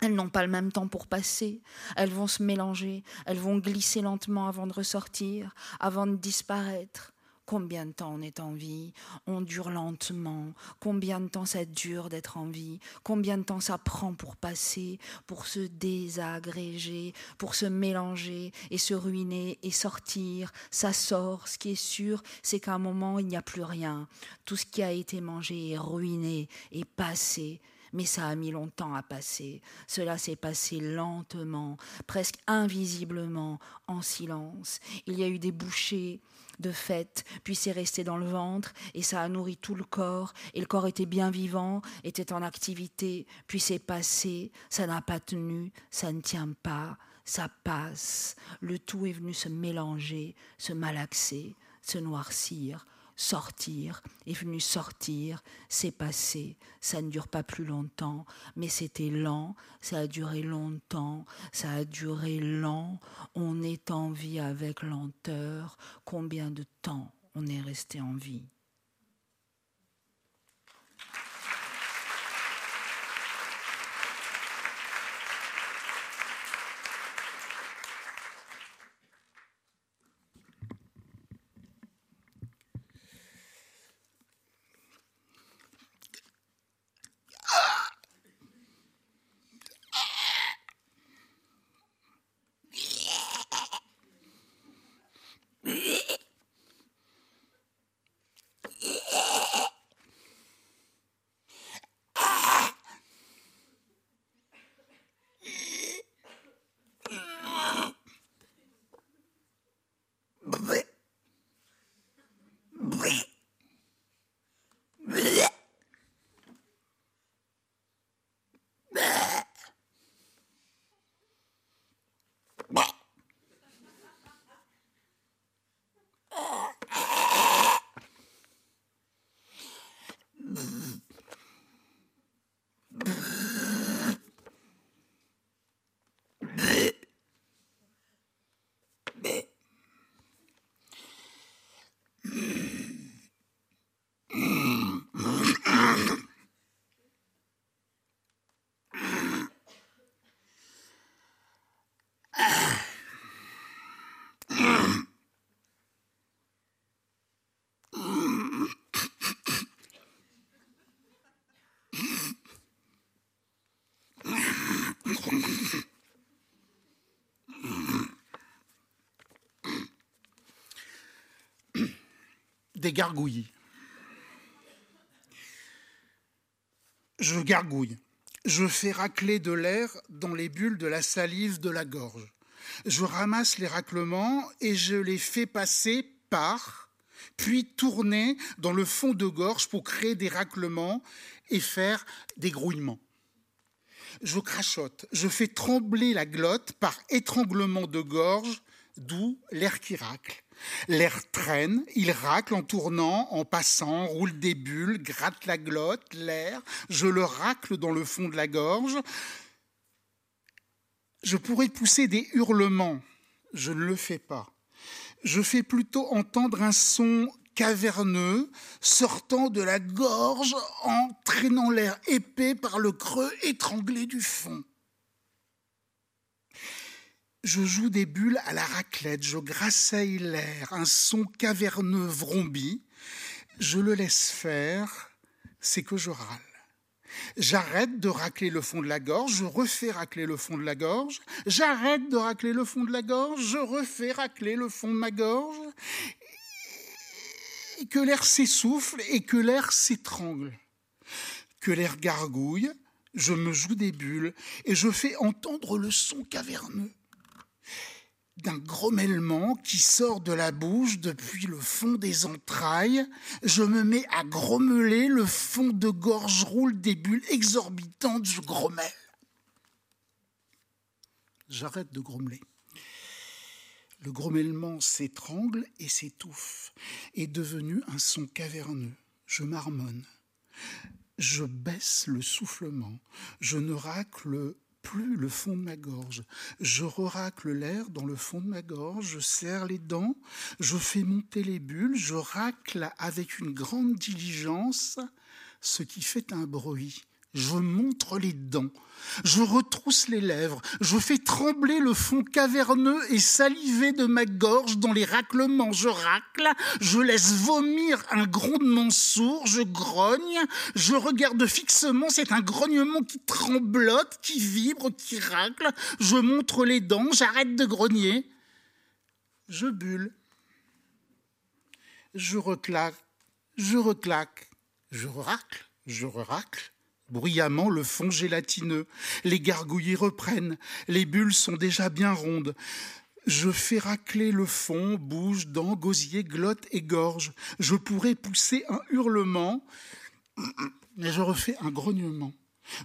Elles n'ont pas le même temps pour passer, elles vont se mélanger, elles vont glisser lentement avant de ressortir, avant de disparaître. Combien de temps on est en vie? On dure lentement. Combien de temps ça dure d'être en vie? Combien de temps ça prend pour passer, pour se désagréger, pour se mélanger et se ruiner et sortir? Ça sort. Ce qui est sûr, c'est qu'à un moment, il n'y a plus rien. Tout ce qui a été mangé est ruiné et passé mais ça a mis longtemps à passer. Cela s'est passé lentement, presque invisiblement, en silence. Il y a eu des bouchées de fête, puis c'est resté dans le ventre, et ça a nourri tout le corps, et le corps était bien vivant, était en activité, puis c'est passé, ça n'a pas tenu, ça ne tient pas, ça passe. Le tout est venu se mélanger, se malaxer, se noircir, sortir, est venu sortir, c'est passé, ça ne dure pas plus longtemps, mais c'était lent, ça a duré longtemps, ça a duré lent, on est en vie avec lenteur, combien de temps on est resté en vie? Des gargouilles. Je gargouille. Je fais racler de l'air dans les bulles de la salive de la gorge. Je ramasse les raclements et je les fais passer par, puis tourner dans le fond de gorge pour créer des raclements et faire des grouillements. Je crachote, je fais trembler la glotte par étranglement de gorge, d'où l'air qui racle. L'air traîne, il racle en tournant, en passant, roule des bulles, gratte la glotte, l'air, je le racle dans le fond de la gorge. Je pourrais pousser des hurlements, je ne le fais pas. Je fais plutôt entendre un son caverneux sortant de la gorge en traînant l'air épais par le creux étranglé du fond. Je joue des bulles à la raclette, je grasseille l'air, un son caverneux vrombi. Je le laisse faire, c'est que je râle. J'arrête de racler le fond de la gorge, je refais racler le fond de la gorge, j'arrête de racler le fond de la gorge, je refais racler le fond de ma gorge, que l'air s'essouffle et que l'air s'étrangle, que l'air gargouille, je me joue des bulles et je fais entendre le son caverneux d'un grommellement qui sort de la bouche depuis le fond des entrailles. Je me mets à grommeler, le fond de gorge roule des bulles exorbitantes, je grommelle. J'arrête de grommeler. Le grommellement s'étrangle et s'étouffe, est devenu un son caverneux. Je marmonne. Je baisse le soufflement. Je ne racle plus le fond de ma gorge. Je racle l'air dans le fond de ma gorge, je serre les dents, je fais monter les bulles, je racle avec une grande diligence, ce qui fait un bruit. Je montre les dents, je retrousse les lèvres, je fais trembler le fond caverneux et salivé de ma gorge dans les raclements. Je racle, je laisse vomir un grondement sourd, je grogne, je regarde fixement, c'est un grognement qui tremblote, qui vibre, qui racle. Je montre les dents, j'arrête de grogner. Je bulle. Je reclaque, je reclaque, je racle, je racle bruyamment le fond gélatineux. Les gargouilles reprennent, les bulles sont déjà bien rondes. Je fais racler le fond, bouge, dents, gosier, glotte et gorge. Je pourrais pousser un hurlement, mais je refais un grognement.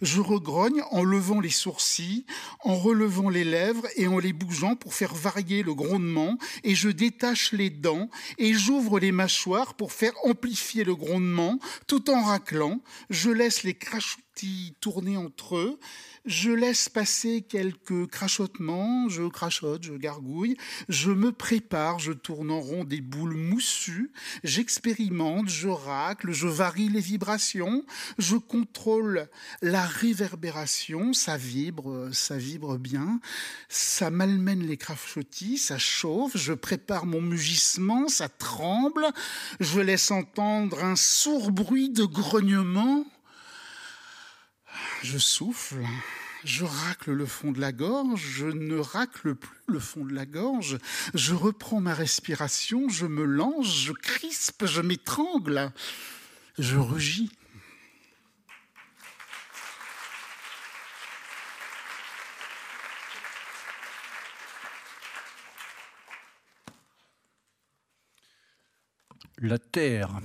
Je regrogne en levant les sourcils, en relevant les lèvres et en les bougeant pour faire varier le grondement, et je détache les dents et j'ouvre les mâchoires pour faire amplifier le grondement, tout en raclant. Je laisse les crachotis tourner entre eux, je laisse passer quelques crachotements, je crachote, je gargouille, je me prépare, je tourne en rond des boules moussues, j'expérimente, je racle, je varie les vibrations, je contrôle la réverbération, ça vibre, ça vibre bien, ça malmène les crachotis, ça chauffe, je prépare mon mugissement, ça tremble, je laisse entendre un sourd bruit de grognement, je souffle, je racle le fond de la gorge, je ne racle plus le fond de la gorge, je reprends ma respiration, je me lance, je crispe, je m'étrangle, je rugis. La terre.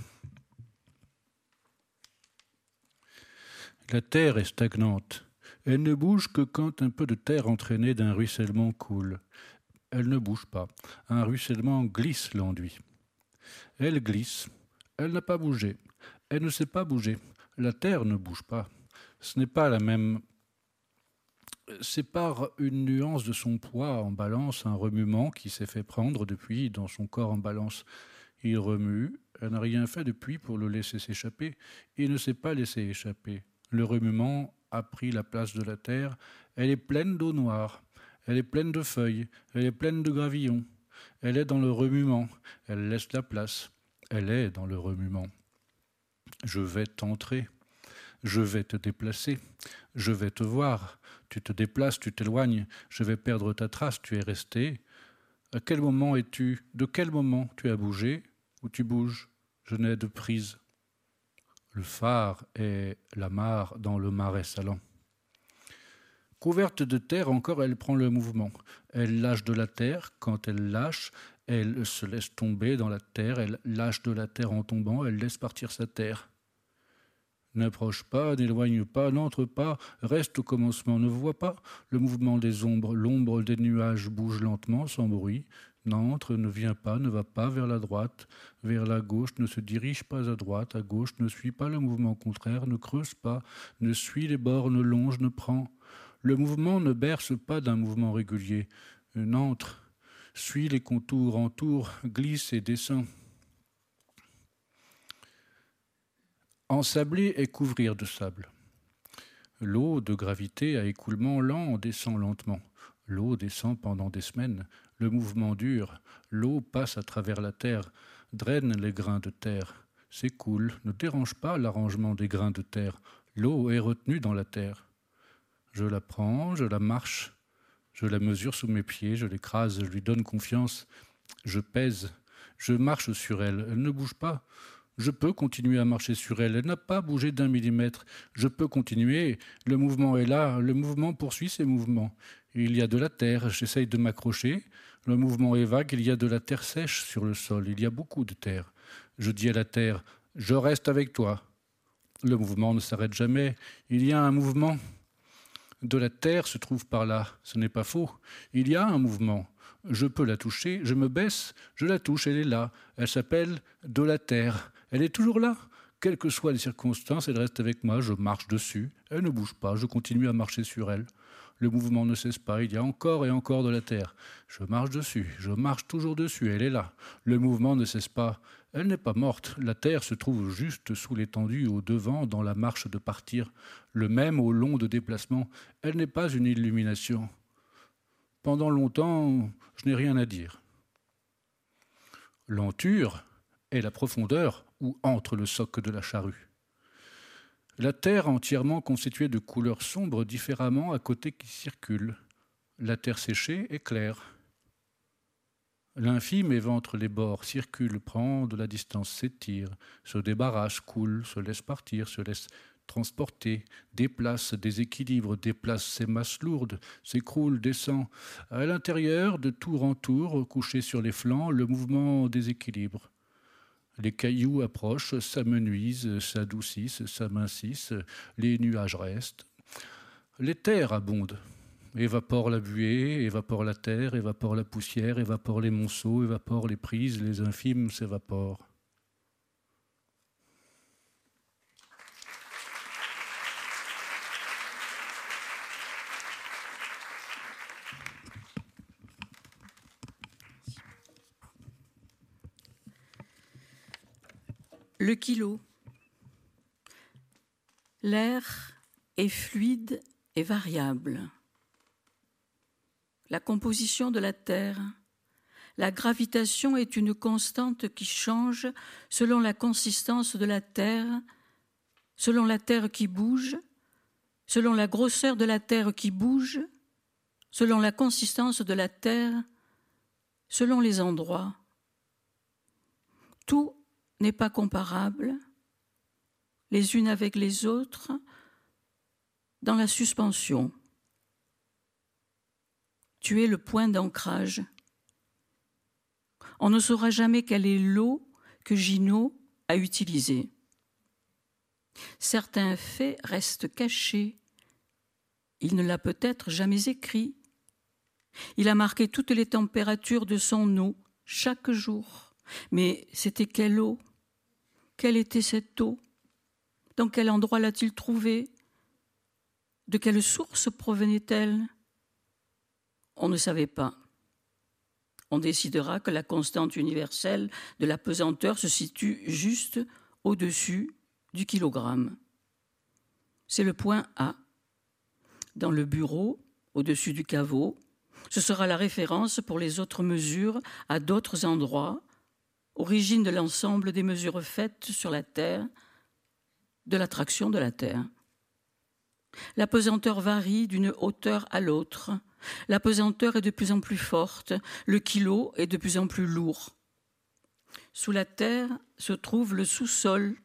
La terre est stagnante. Elle ne bouge que quand un peu de terre entraînée d'un ruissellement coule. Elle ne bouge pas. Un ruissellement glisse l'enduit. Elle glisse. Elle n'a pas bougé. Elle ne sait pas bouger. La terre ne bouge pas. Ce n'est pas la même. C'est par une nuance de son poids en balance un remuement qui s'est fait prendre depuis dans son corps en balance. Il remue. Elle n'a rien fait depuis pour le laisser s'échapper. Il ne s'est pas laissé échapper. Le remuement a pris la place de la terre. Elle est pleine d'eau noire. Elle est pleine de feuilles. Elle est pleine de gravillons. Elle est dans le remuement. Elle laisse la place. Elle est dans le remuement. Je vais t'entrer. Je vais te déplacer, je vais te voir. Tu te déplaces, tu t'éloignes, je vais perdre ta trace, tu es resté. À quel moment es-tu? De quel moment tu as bougé? Ou tu bouges? Je n'ai de prise. Le phare est la mare dans le marais salant. Couverte de terre encore, elle prend le mouvement. Elle lâche de la terre. Quand elle lâche, elle se laisse tomber dans la terre. Elle lâche de la terre en tombant. Elle laisse partir sa terre. N'approche pas, n'éloigne pas, n'entre pas, reste au commencement, ne vois pas le mouvement des ombres. L'ombre des nuages bouge lentement, sans bruit. N'entre, ne vient pas, ne va pas vers la droite, vers la gauche, ne se dirige pas à droite, à gauche, ne suit pas le mouvement contraire, ne creuse pas, ne suit les bords, ne longe, ne prend le mouvement ne berce pas d'un mouvement régulier. N'entre, suit les contours, entoure, glisse et descend. Ensabler et couvrir de sable. L'eau de gravité à écoulement lent descend lentement. L'eau descend pendant des semaines. Le mouvement dure. L'eau passe à travers la terre, draine les grains de terre, s'écoule, ne dérange pas l'arrangement des grains de terre. L'eau est retenue dans la terre. Je la prends, je la marche, je la mesure sous mes pieds, je l'écrase, je lui donne confiance, je pèse, je marche sur elle, elle ne bouge pas. Je peux continuer à marcher sur elle, elle n'a pas bougé d'un millimètre. Je peux continuer, le mouvement est là, le mouvement poursuit ses mouvements. Il y a de la terre, j'essaye de m'accrocher, le mouvement est vague, il y a de la terre sèche sur le sol, il y a beaucoup de terre. Je dis à la terre, je reste avec toi. Le mouvement ne s'arrête jamais, il y a un mouvement, de la terre se trouve par là. Ce n'est pas faux. Il y a un mouvement. Je peux la toucher, je me baisse, je la touche, elle est là. Elle s'appelle de la terre. Elle est toujours là. Quelles que soient les circonstances, elle reste avec moi, je marche dessus. Elle ne bouge pas, je continue à marcher sur elle. Le mouvement ne cesse pas, il y a encore et encore de la terre. Je marche dessus, je marche toujours dessus, elle est là. Le mouvement ne cesse pas. Elle n'est pas morte, la terre se trouve juste sous l'étendue au devant dans la marche de partir, le même au long de déplacement. Elle n'est pas une illumination. Pendant longtemps, je n'ai rien à dire. L'enture est la profondeur où entre le soc de la charrue. La terre entièrement constituée de couleurs sombres différemment à côté qui circulent. La terre séchée est claire. L'infime éventre les bords, circule, prend de la distance, s'étire, se débarrasse, coule, se laisse partir, se laisse transporter, déplace, déséquilibre, déplace ses masses lourdes, s'écroule, descend. À l'intérieur, de tour en tour, couché sur les flancs, le mouvement déséquilibre. Les cailloux approchent, s'amenuisent, s'adoucissent, s'amincissent, les nuages restent. Les terres abondent, évaporent la buée, évaporent la terre, évaporent la poussière, évaporent les monceaux, évaporent les prises, les infimes s'évaporent. Le kilo. L'air est fluide et variable. La composition de la Terre. La gravitation est une constante qui change selon la consistance de la Terre, selon la Terre qui bouge, selon la grosseur de la Terre qui bouge, selon la consistance de la Terre, selon les endroits. Tout n'est pas comparable les unes avec les autres dans la suspension. Tu es le point d'ancrage. On ne saura jamais quelle est l'eau que Gino a utilisée. Certains faits restent cachés. Il ne l'a peut-être jamais écrit. Il a marqué toutes les températures de son eau chaque jour. Mais c'était quelle eau? Quelle était cette eau? Dans quel endroit l'a-t-il trouvée? De quelle source provenait-elle? On ne savait pas. On décidera que la constante universelle de la pesanteur se situe juste au-dessus du kilogramme. C'est le point A. Dans le bureau, au-dessus du caveau, ce sera la référence pour les autres mesures à d'autres endroits origine de l'ensemble des mesures faites sur la Terre de l'attraction de la Terre. La pesanteur varie d'une hauteur à l'autre. La pesanteur est de plus en plus forte, le kilo est de plus en plus lourd. Sous la terre se trouve le sous-sol,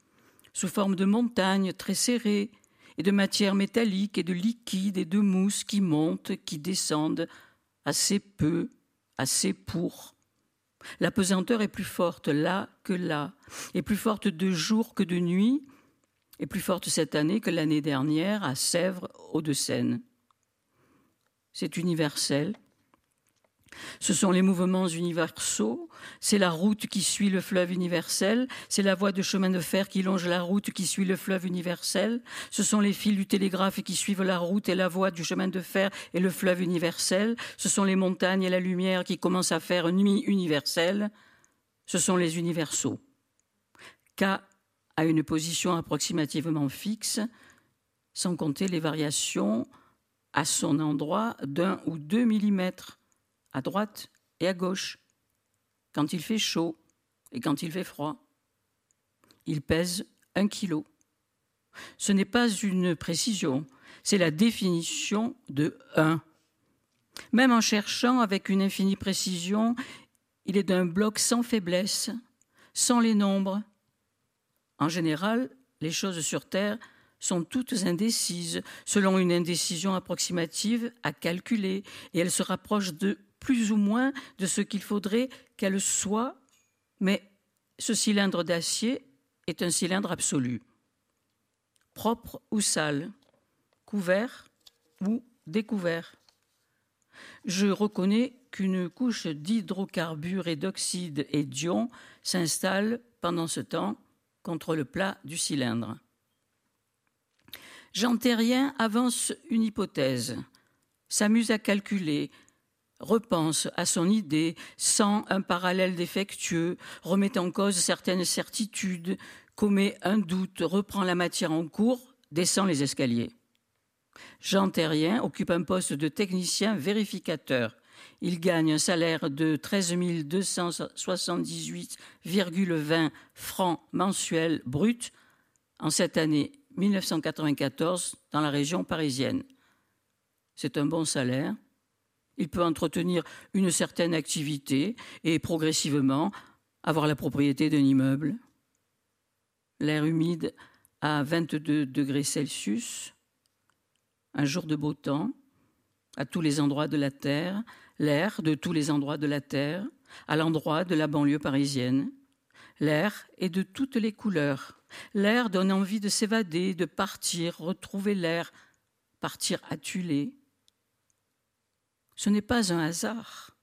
sous forme de montagnes très serrées, et de matière métallique et de liquide et de mousse qui montent, qui descendent, assez peu, assez pour. La pesanteur est plus forte là que là, et plus forte de jour que de nuit, et plus forte cette année que l'année dernière à Sèvres, Hauts-de-Seine. C'est universel. Ce sont les mouvements universaux, c'est la route qui suit le fleuve universel, c'est la voie de chemin de fer qui longe la route qui suit le fleuve universel, ce sont les fils du télégraphe qui suivent la route et la voie du chemin de fer et le fleuve universel, ce sont les montagnes et la lumière qui commencent à faire nuit universelle, ce sont les universaux. K a une position approximativement fixe, sans compter les variations à son endroit d'un ou deux millimètres, à droite et à gauche, quand il fait chaud et quand il fait froid. Il pèse un kilo. Ce n'est pas une précision, c'est la définition de 1. Même en cherchant avec une infinie précision, il est d'un bloc sans faiblesse, sans les nombres, en général, les choses sur Terre sont toutes indécises, selon une indécision approximative à calculer, et elles se rapprochent de plus ou moins de ce qu'il faudrait qu'elles soient, mais ce cylindre d'acier est un cylindre absolu, propre ou sale, couvert ou découvert. Je reconnais qu'une couche d'hydrocarbures et d'oxyde et d'ion s'installe pendant ce temps contre le plat du cylindre. Jean Terrien avance une hypothèse, s'amuse à calculer, repense à son idée, sent un parallèle défectueux, remet en cause certaines certitudes, commet un doute, reprend la matière en cours, descend les escaliers. Jean Terrien occupe un poste de technicien vérificateur. Il gagne un salaire de 13 278,20 francs mensuels bruts en cette année 1994 dans la région parisienne. C'est un bon salaire. Il peut entretenir une certaine activité et progressivement avoir la propriété d'un immeuble. L'air humide à 22 degrés Celsius, un jour de beau temps, à tous les endroits de la Terre, l'air de tous les endroits de la Terre, à l'endroit de la banlieue parisienne. L'air est de toutes les couleurs. L'air donne envie de s'évader, de partir, retrouver l'air, partir tuer. Ce n'est pas un hasard.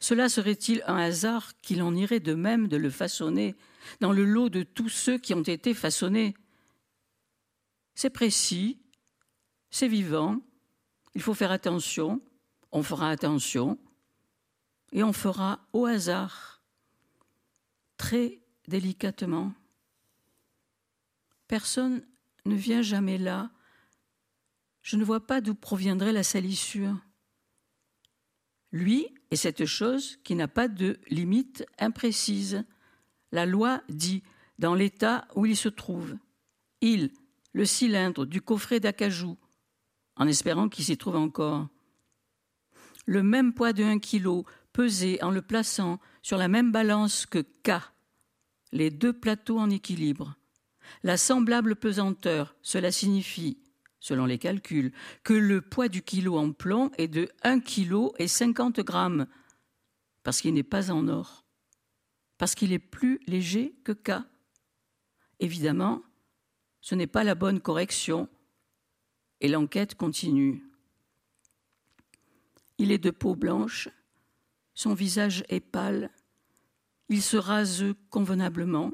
Cela serait-il un hasard qu'il en irait de même de le façonner dans le lot de tous ceux qui ont été façonnés? C'est précis, c'est vivant, il faut faire attention, on fera attention et on fera au hasard, très délicatement. Personne ne vient jamais là. Je ne vois pas d'où proviendrait la salissure. Lui est cette chose qui n'a pas de limite imprécise. La loi dit dans l'état où il se trouve. Il, le cylindre du coffret d'acajou, en espérant qu'il s'y trouve encore le même poids de 1 kg pesé en le plaçant sur la même balance que K, les deux plateaux en équilibre. La semblable pesanteur, cela signifie, selon les calculs, que le poids du kilo en plomb est de 1 kg et 50 grammes, parce qu'il n'est pas en or, parce qu'il est plus léger que K. Évidemment, ce n'est pas la bonne correction, et l'enquête continue. Il est de peau blanche, son visage est pâle, il se rase convenablement,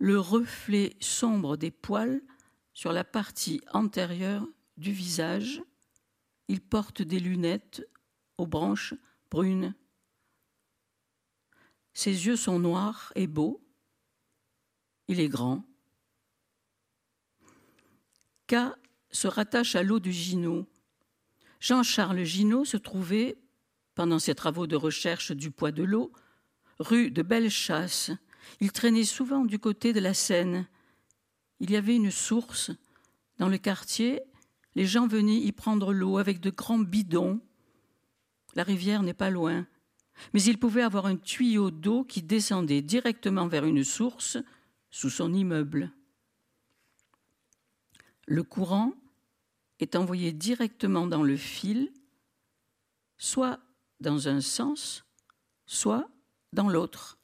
le reflet sombre des poils sur la partie antérieure du visage, il porte des lunettes aux branches brunes. Ses yeux sont noirs et beaux, il est grand. K se rattache à l'eau du Ginot, Jean-Charles Ginot se trouvait, pendant ses travaux de recherche du poids de l'eau, rue de Bellechasse. Il traînait souvent du côté de la Seine. Il y avait une source dans le quartier. Les gens venaient y prendre l'eau avec de grands bidons. La rivière n'est pas loin, mais il pouvait avoir un tuyau d'eau qui descendait directement vers une source sous son immeuble. Le courant est envoyé directement dans le fil, soit dans un sens, soit dans l'autre.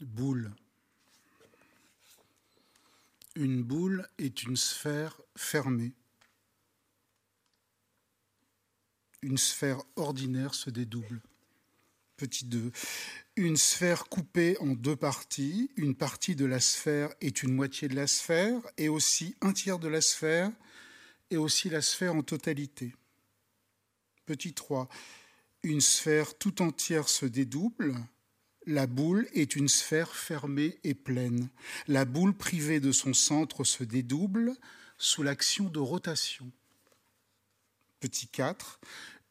Boule. Une boule est une sphère fermée. Une sphère ordinaire se dédouble. Petit 2. Une sphère coupée en deux parties. Une partie de la sphère est une moitié de la sphère et aussi un tiers de la sphère et aussi la sphère en totalité. Petit 3. Une sphère tout entière se dédouble. La boule est une sphère fermée et pleine. La boule privée de son centre se dédouble sous l'action de rotation. Petit 4.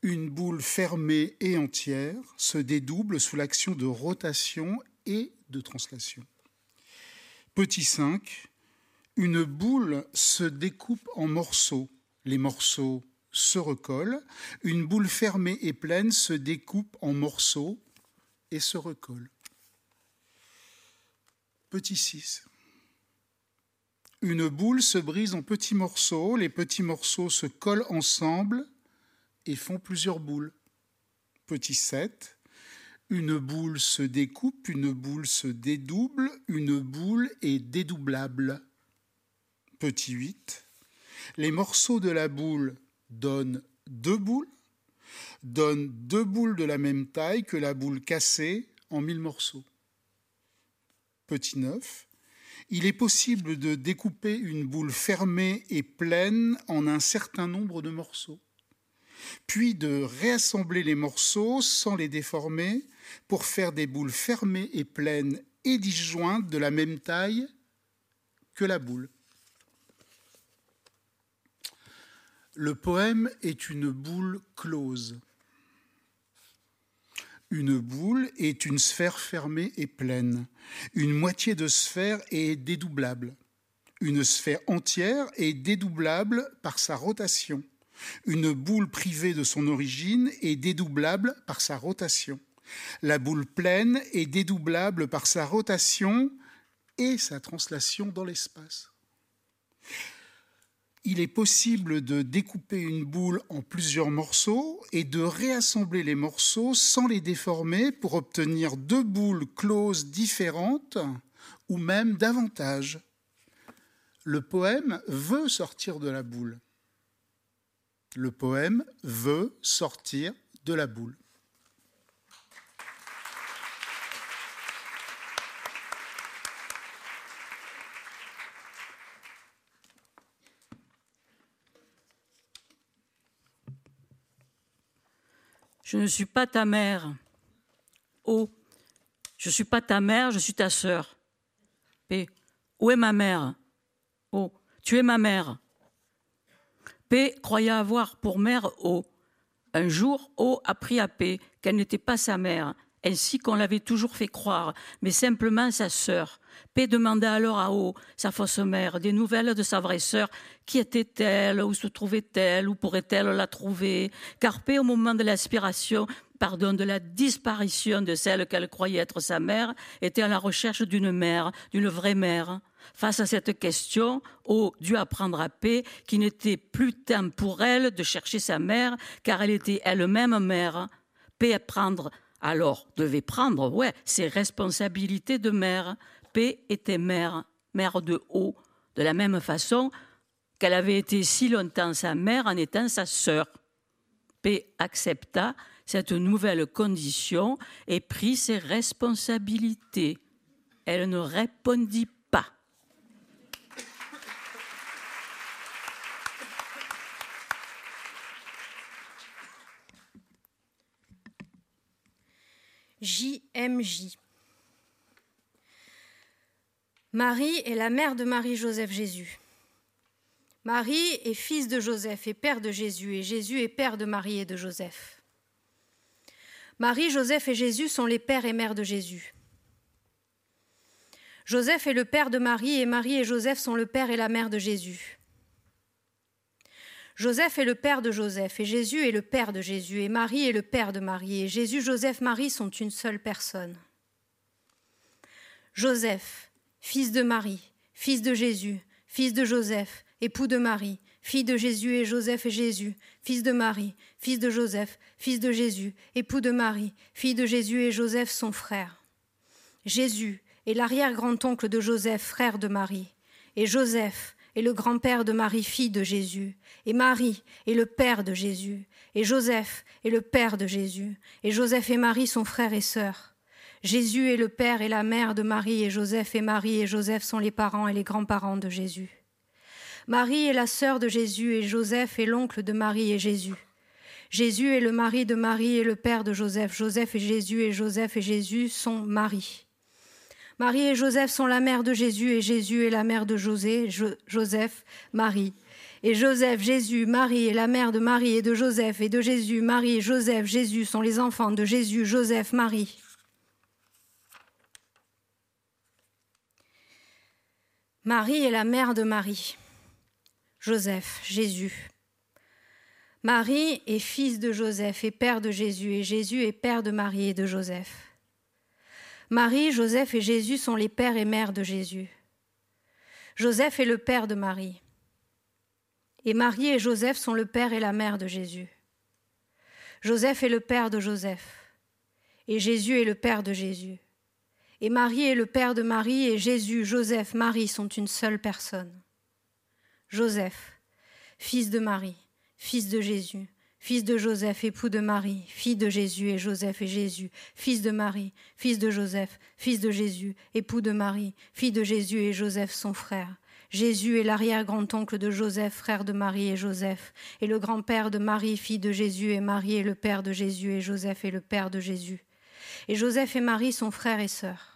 Une boule fermée et entière se dédouble sous l'action de rotation et de translation. Petit 5. Une boule se découpe en morceaux. Les morceaux se recollent. Une boule fermée et pleine se découpe en morceaux et se recolle. Petit 6. Une boule se brise en petits morceaux, les petits morceaux se collent ensemble et font plusieurs boules. Petit 7. Une boule se découpe, une boule se dédouble, une boule est dédoublable. Petit 8. Les morceaux de la boule donnent deux boules, donne deux boules de la même taille que la boule cassée en mille morceaux. Petit 9. Il est possible de découper une boule fermée et pleine en un certain nombre de morceaux, puis de réassembler les morceaux sans les déformer pour faire des boules fermées et pleines et disjointes de la même taille que la boule. Le poème est une boule close. Une boule est une sphère fermée et pleine. Une moitié de sphère est dédoublable. Une sphère entière est dédoublable par sa rotation. Une boule privée de son origine est dédoublable par sa rotation. La boule pleine est dédoublable par sa rotation et sa translation dans l'espace il est possible de découper une boule en plusieurs morceaux et de réassembler les morceaux sans les déformer pour obtenir deux boules closes différentes ou même davantage. Le poème veut sortir de la boule. Le poème veut sortir de la boule. Je ne suis pas ta mère. Oh, je ne suis pas ta mère, je suis ta sœur. P. Où est ma mère? Oh, tu es ma mère. P croyait avoir pour mère O. Un jour, O apprit à P qu'elle n'était pas sa mère, ainsi qu'on l'avait toujours fait croire, mais simplement sa sœur. P demanda alors à O, sa fausse mère, des nouvelles de sa vraie sœur. Qui était-elle? Où se trouvait-elle? Où pourrait-elle la trouver? Car P, au moment de l'aspiration, pardon, de la disparition de celle qu'elle croyait être sa mère, était à la recherche d'une mère, d'une vraie mère. Face à cette question, O dut apprendre à P qu'il n'était plus temps pour elle de chercher sa mère, car elle était elle-même mère. P apprendre alors devait prendre, ouais, ses responsabilités de mère. P était mère, mère de haut, de la même façon qu'elle avait été si longtemps sa mère en étant sa sœur. P accepta cette nouvelle condition et prit ses responsabilités. Elle ne répondit pas. JMJ. Marie est la mère de Marie-Joseph Jésus. Marie est fils de Joseph et père de Jésus, et Jésus est père de Marie et de Joseph. Marie, Joseph et Jésus sont les pères et mères de Jésus. Joseph est le père de Marie et Marie et Joseph sont le père et la mère de Jésus. Joseph est le père de Joseph et Jésus est le père de Jésus et Marie est le père de Marie et Jésus, Joseph, Marie sont une seule personne. Joseph, fils de Marie, fils de Jésus, fils de Joseph, époux de Marie, fille de Jésus et Joseph et Jésus, fils de Marie, fils de Joseph, fils de Jésus, époux de Marie, fille de Jésus et Joseph son frère. Jésus, et l'arrière-grand-oncle de Joseph, frère de Marie, et Joseph est le grand-père de Marie, fille de Jésus, et Marie est le père de Jésus, et Joseph est le père de Jésus, et Joseph et Marie sont frères et sœurs. Jésus est le père et la mère de Marie, et Joseph et Marie et Joseph sont les parents et les grands-parents de Jésus. Marie est la sœur de Jésus, et Joseph est l'oncle de Marie et Jésus. Jésus est le mari de Marie et le père de Joseph. Joseph et Jésus et Joseph et Jésus sont Marie. Marie et Joseph sont la mère de Jésus et Jésus est la mère de José, Joseph, Marie. Et Joseph, Jésus, Marie est la mère de Marie et de Joseph et de Jésus, Marie, Joseph, Jésus sont les enfants de Jésus, Joseph, Marie. Marie est la mère de Marie. Joseph, Jésus. Marie est fils de Joseph et père de Jésus, et Jésus est père de Marie et de Joseph. Marie, Joseph et Jésus sont les pères et mères de Jésus. Joseph est le père de Marie. Et Marie et Joseph sont le père et la mère de Jésus. Joseph est le père de Joseph. Et Jésus est le père de Jésus. Et Marie est le père de Marie et Jésus, Joseph, Marie sont une seule personne. Joseph, fils de Marie, fils de Jésus, fils de Joseph, époux de Marie, fille de Jésus et Joseph et Jésus, fils de Marie, fils de Joseph, fils de Jésus, époux de Marie, fille de Jésus et Joseph son frère. Jésus est l'arrière-grand-oncle de Joseph, frère de Marie et Joseph, et le grand-père de Marie, fille de Jésus, et Marie est le père de Jésus, et Joseph est le père de Jésus. Et Joseph et Marie sont frères et sœurs.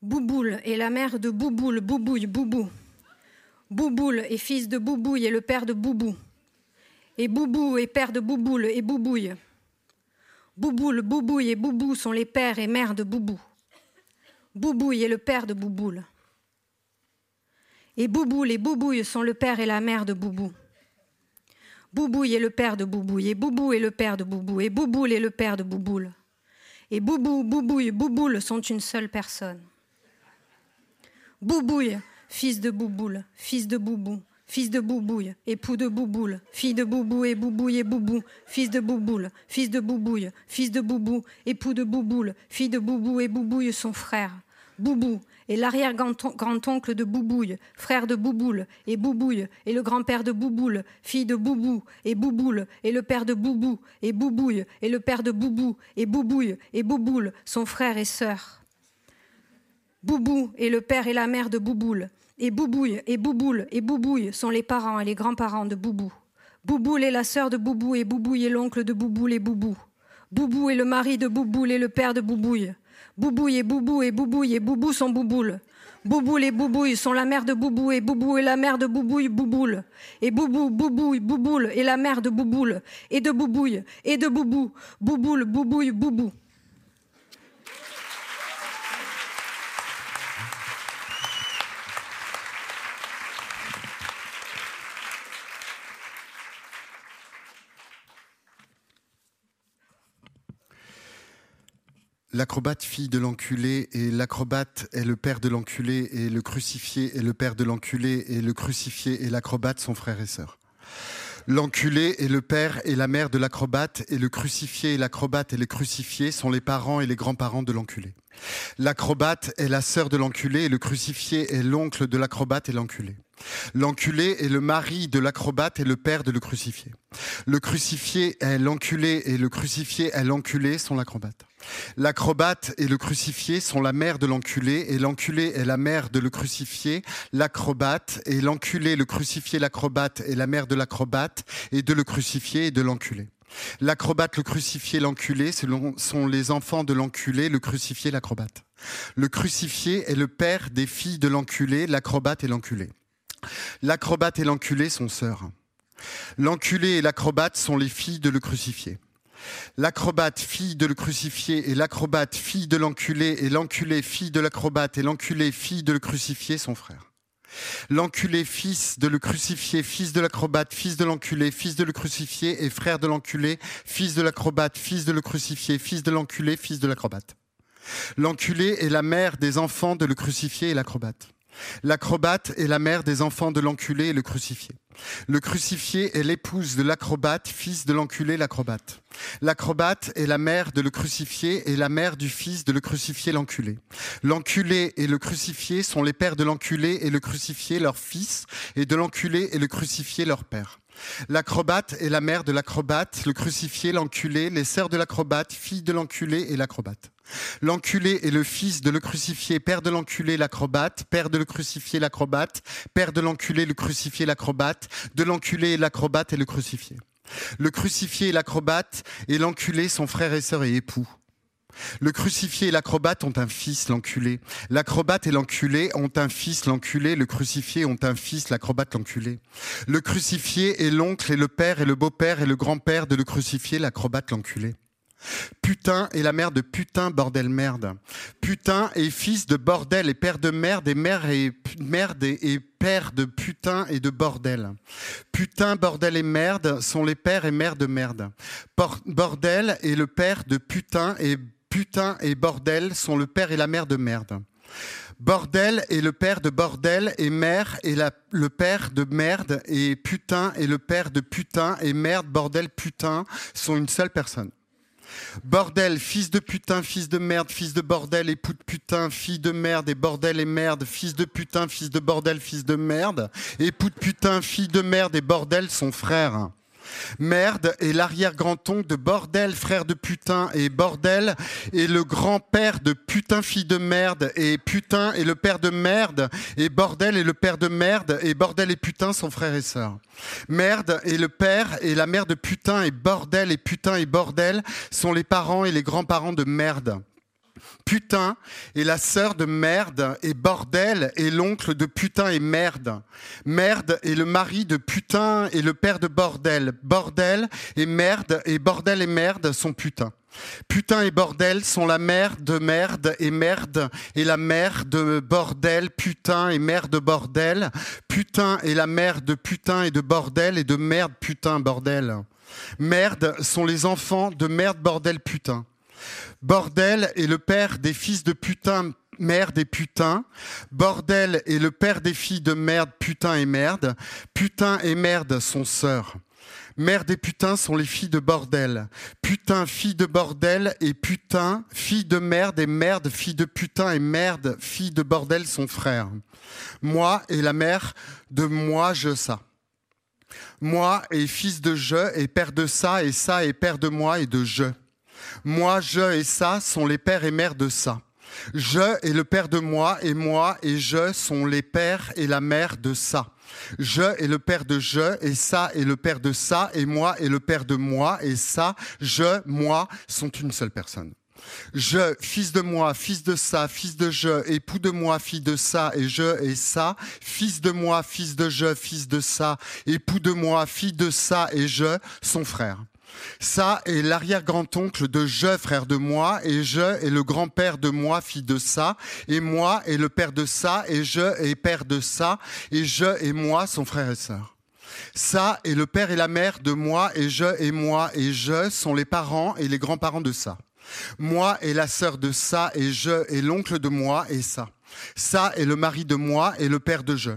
Bouboule est la mère de Bouboule, Boubouille, Boubou. Bouboule est fils de Boubouille et le père de Boubou. Et Boubou est père de Bouboule et Boubouille. Bouboule, Boubouille et Boubou sont les pères et mères de Boubou. Boubouille est le père de Bouboule. Et Bouboule et Boubouille sont le père et la mère de Boubou. Boubouille est le père de Boubouille, et Boubou est le père de Boubou, et Bouboule est le père de Bouboule. Et Boubou, Boubouille, Bouboule sont une seule personne. Boubouille fils de Bouboule, fils de Boubou, fils de Boubouille, époux de Bouboule, fille de Boubou et Boubouille et Boubou, fils de Bouboule, fils de Boubouille, fils de Boubou, époux de Bouboule, fille de Boubou et Boubouille son frère. Boubou est l'arrière-grand-oncle de Boubouille, frère de Bouboule, et Boubouille est le grand-père de Bouboule, fille de Boubou, et Bouboule est le père de Boubou, et Boubouille est le père de Boubou, et Boubouille et Bouboule, son frère et sœur. Boubou est le père et la mère de Bouboule, et Boubouille et Bouboule et Boubouille sont les parents et les grands-parents de Boubou. Bouboule est la sœur de Boubou et Boubouille est l'oncle de Bouboule et Boubou. Boubou est le mari de Bouboule et le père de Boubouille. Boubouille et Boubou et Boubouille et Boubou sont Bouboule. Bouboule et Boubouille sont la mère de Boubou et Boubou est la mère de Boubouille Bouboule. Et Boubou, Boubouille, Bouboule est la mère de Bouboule et de Boubouille et de Boubou. Bouboule, Boubouille, Boubou. L'acrobate fille de l'enculé et l'acrobate est le père de l'enculé et le crucifié est le père de l'enculé et le crucifié et l'acrobate sont frères et sœurs. L'enculé est le père et la mère de l'acrobate et le crucifié et l'acrobate et le crucifié sont les parents et les grands-parents de l'enculé. L'acrobate est la sœur de l'enculé et le crucifié est l'oncle de l'acrobate et l'enculé. L'enculé est le mari de l'acrobate et le père de le crucifié. Le crucifié est l'enculé et le crucifié est l'enculé sont l'acrobate. L'acrobate et le crucifié sont la mère de l'enculé et l'enculé est la mère de le crucifié. L'acrobate et l'enculé, le crucifié, l'acrobate est la mère de l'acrobate et de le crucifié et de l'enculé. L'acrobate, le crucifié, l'enculé sont les enfants de l'enculé, le crucifié, l'acrobate. Le crucifié est le père des filles de l'enculé, l'acrobate et l'enculé. L'acrobate et l'enculé sont sœurs. L'enculé et l'acrobate sont les filles de le crucifié. L'acrobate, fille de le crucifié, et l'acrobate, fille de l'enculé, et l'enculé, fille de l'acrobate, et l'enculé, fille de le crucifié sont frères. L'enculé, fils de le crucifié, fils de l'acrobate, fils de l'enculé, fils de le crucifié, et frère de l'enculé, fils de l'acrobate, fils de le crucifié, fils de l'enculé, fils de l'acrobate. L'enculé est la mère des enfants de le crucifié et l'acrobate. L'acrobate est la mère des enfants de l'enculé et le crucifié. Le crucifié est l'épouse de l'acrobate, fils de l'enculé, l'acrobate. L'acrobate est la mère de le crucifié et la mère du fils de le crucifié, l'enculé. L'enculé et le crucifié sont les pères de l'enculé et le crucifié, leur fils, et de l'enculé et le crucifié, leur père. L'acrobate est la mère de l'acrobate, le crucifié, l'enculé, les sœurs de l'acrobate, filles de l'enculé et l'acrobate. L'enculé est le fils de le crucifié, père de l'enculé, l'acrobate, père de le crucifié, l'acrobate, père de l'enculé, le crucifié, l'acrobate, de l'enculé, l'acrobate et le crucifié. Le crucifié et l'acrobate et l'enculé sont frères et sœurs et époux. Le crucifié et l'acrobate ont un fils, l'enculé. L'acrobate et l'enculé ont un fils, l'enculé. Le crucifié ont un fils, l'acrobate, l'enculé. Le crucifié est l'oncle et le père et le beau-père et le grand-père de le crucifié, l'acrobate, l'enculé. Putain est la mère de putain, bordel, merde. Putain est fils de bordel et père de merde et mère et merde et, père de putain et de bordel. Putain, bordel et merde sont les pères et mères de merde. Bordel est le père de putain et putain et bordel sont le père et la mère de merde. Bordel est le père de bordel et mère est le père de merde et putain est le père de putain et merde, bordel, putain sont une seule personne. Bordel, fils de putain, fils de merde, fils de bordel, époux de putain, fille de merde, et bordel et merde, fils de putain, fils de bordel, fils de merde, époux de putain, fille de merde et bordel sont frères. Merde est l'arrière-grand-oncle de Bordel, frère de putain, et Bordel est le grand-père de putain, fille de merde, et putain est le père de merde, et Bordel est le père de merde, et Bordel et putain sont frères et sœurs. Merde est le père et la mère de putain, et Bordel et putain et Bordel sont les parents et les grands-parents de merde. Putain est la sœur de merde et bordel est l'oncle de putain et merde. Merde est le mari de putain et le père de bordel. Bordel et merde et bordel et merde sont putain. Putain et bordel sont la mère de merde et merde et la mère de bordel, putain et mère de bordel. Putain est la mère de putain et de bordel et de merde, putain, bordel. Merde sont les enfants de merde, bordel, putain. Bordel est le père des fils de putain, merde et putain. Bordel est le père des filles de merde, putain et merde. Putain et merde sont sœurs. Merde et putain sont les filles de bordel. Putain, fille de bordel et putain, fille de merde et merde, fille de putain et merde, fille de bordel sont frères. Moi et la mère de moi, je ça. Moi et fils de je et père de ça et ça et père de moi et de je. Moi, je et ça sont les pères et mères de ça. Je est le père de moi et moi et je sont les pères et la mère de ça. Je est le père de je et ça est le père de ça et moi est le père de moi et ça, je, moi sont une seule personne. Je, fils de moi, fils de ça, fils de je, époux de moi, fille de ça, et je et ça, fils de moi, fils de je, fils de ça, époux de moi, fille de ça et je, sont frères. Ça est l'arrière-grand-oncle de je, frère de moi, et je est le grand-père de moi, fille de ça, et moi est le père de ça, et je est père de ça, et je et moi sont frères et sœurs. Ça est le père et la mère de moi, et je et moi, et je sont les parents et les grands-parents de ça. Moi est la sœur de ça, et je est l'oncle de moi, et ça. Ça est le mari de moi et le père de je.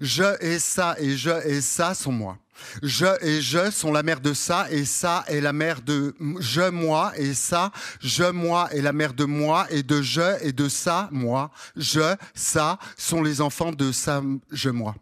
Je et ça et je et ça sont moi. Je et je sont la mère de ça et ça est la mère de je, moi et ça, je, moi est la mère de moi et de je et de ça, moi. Je, ça sont les enfants de ça, je, moi.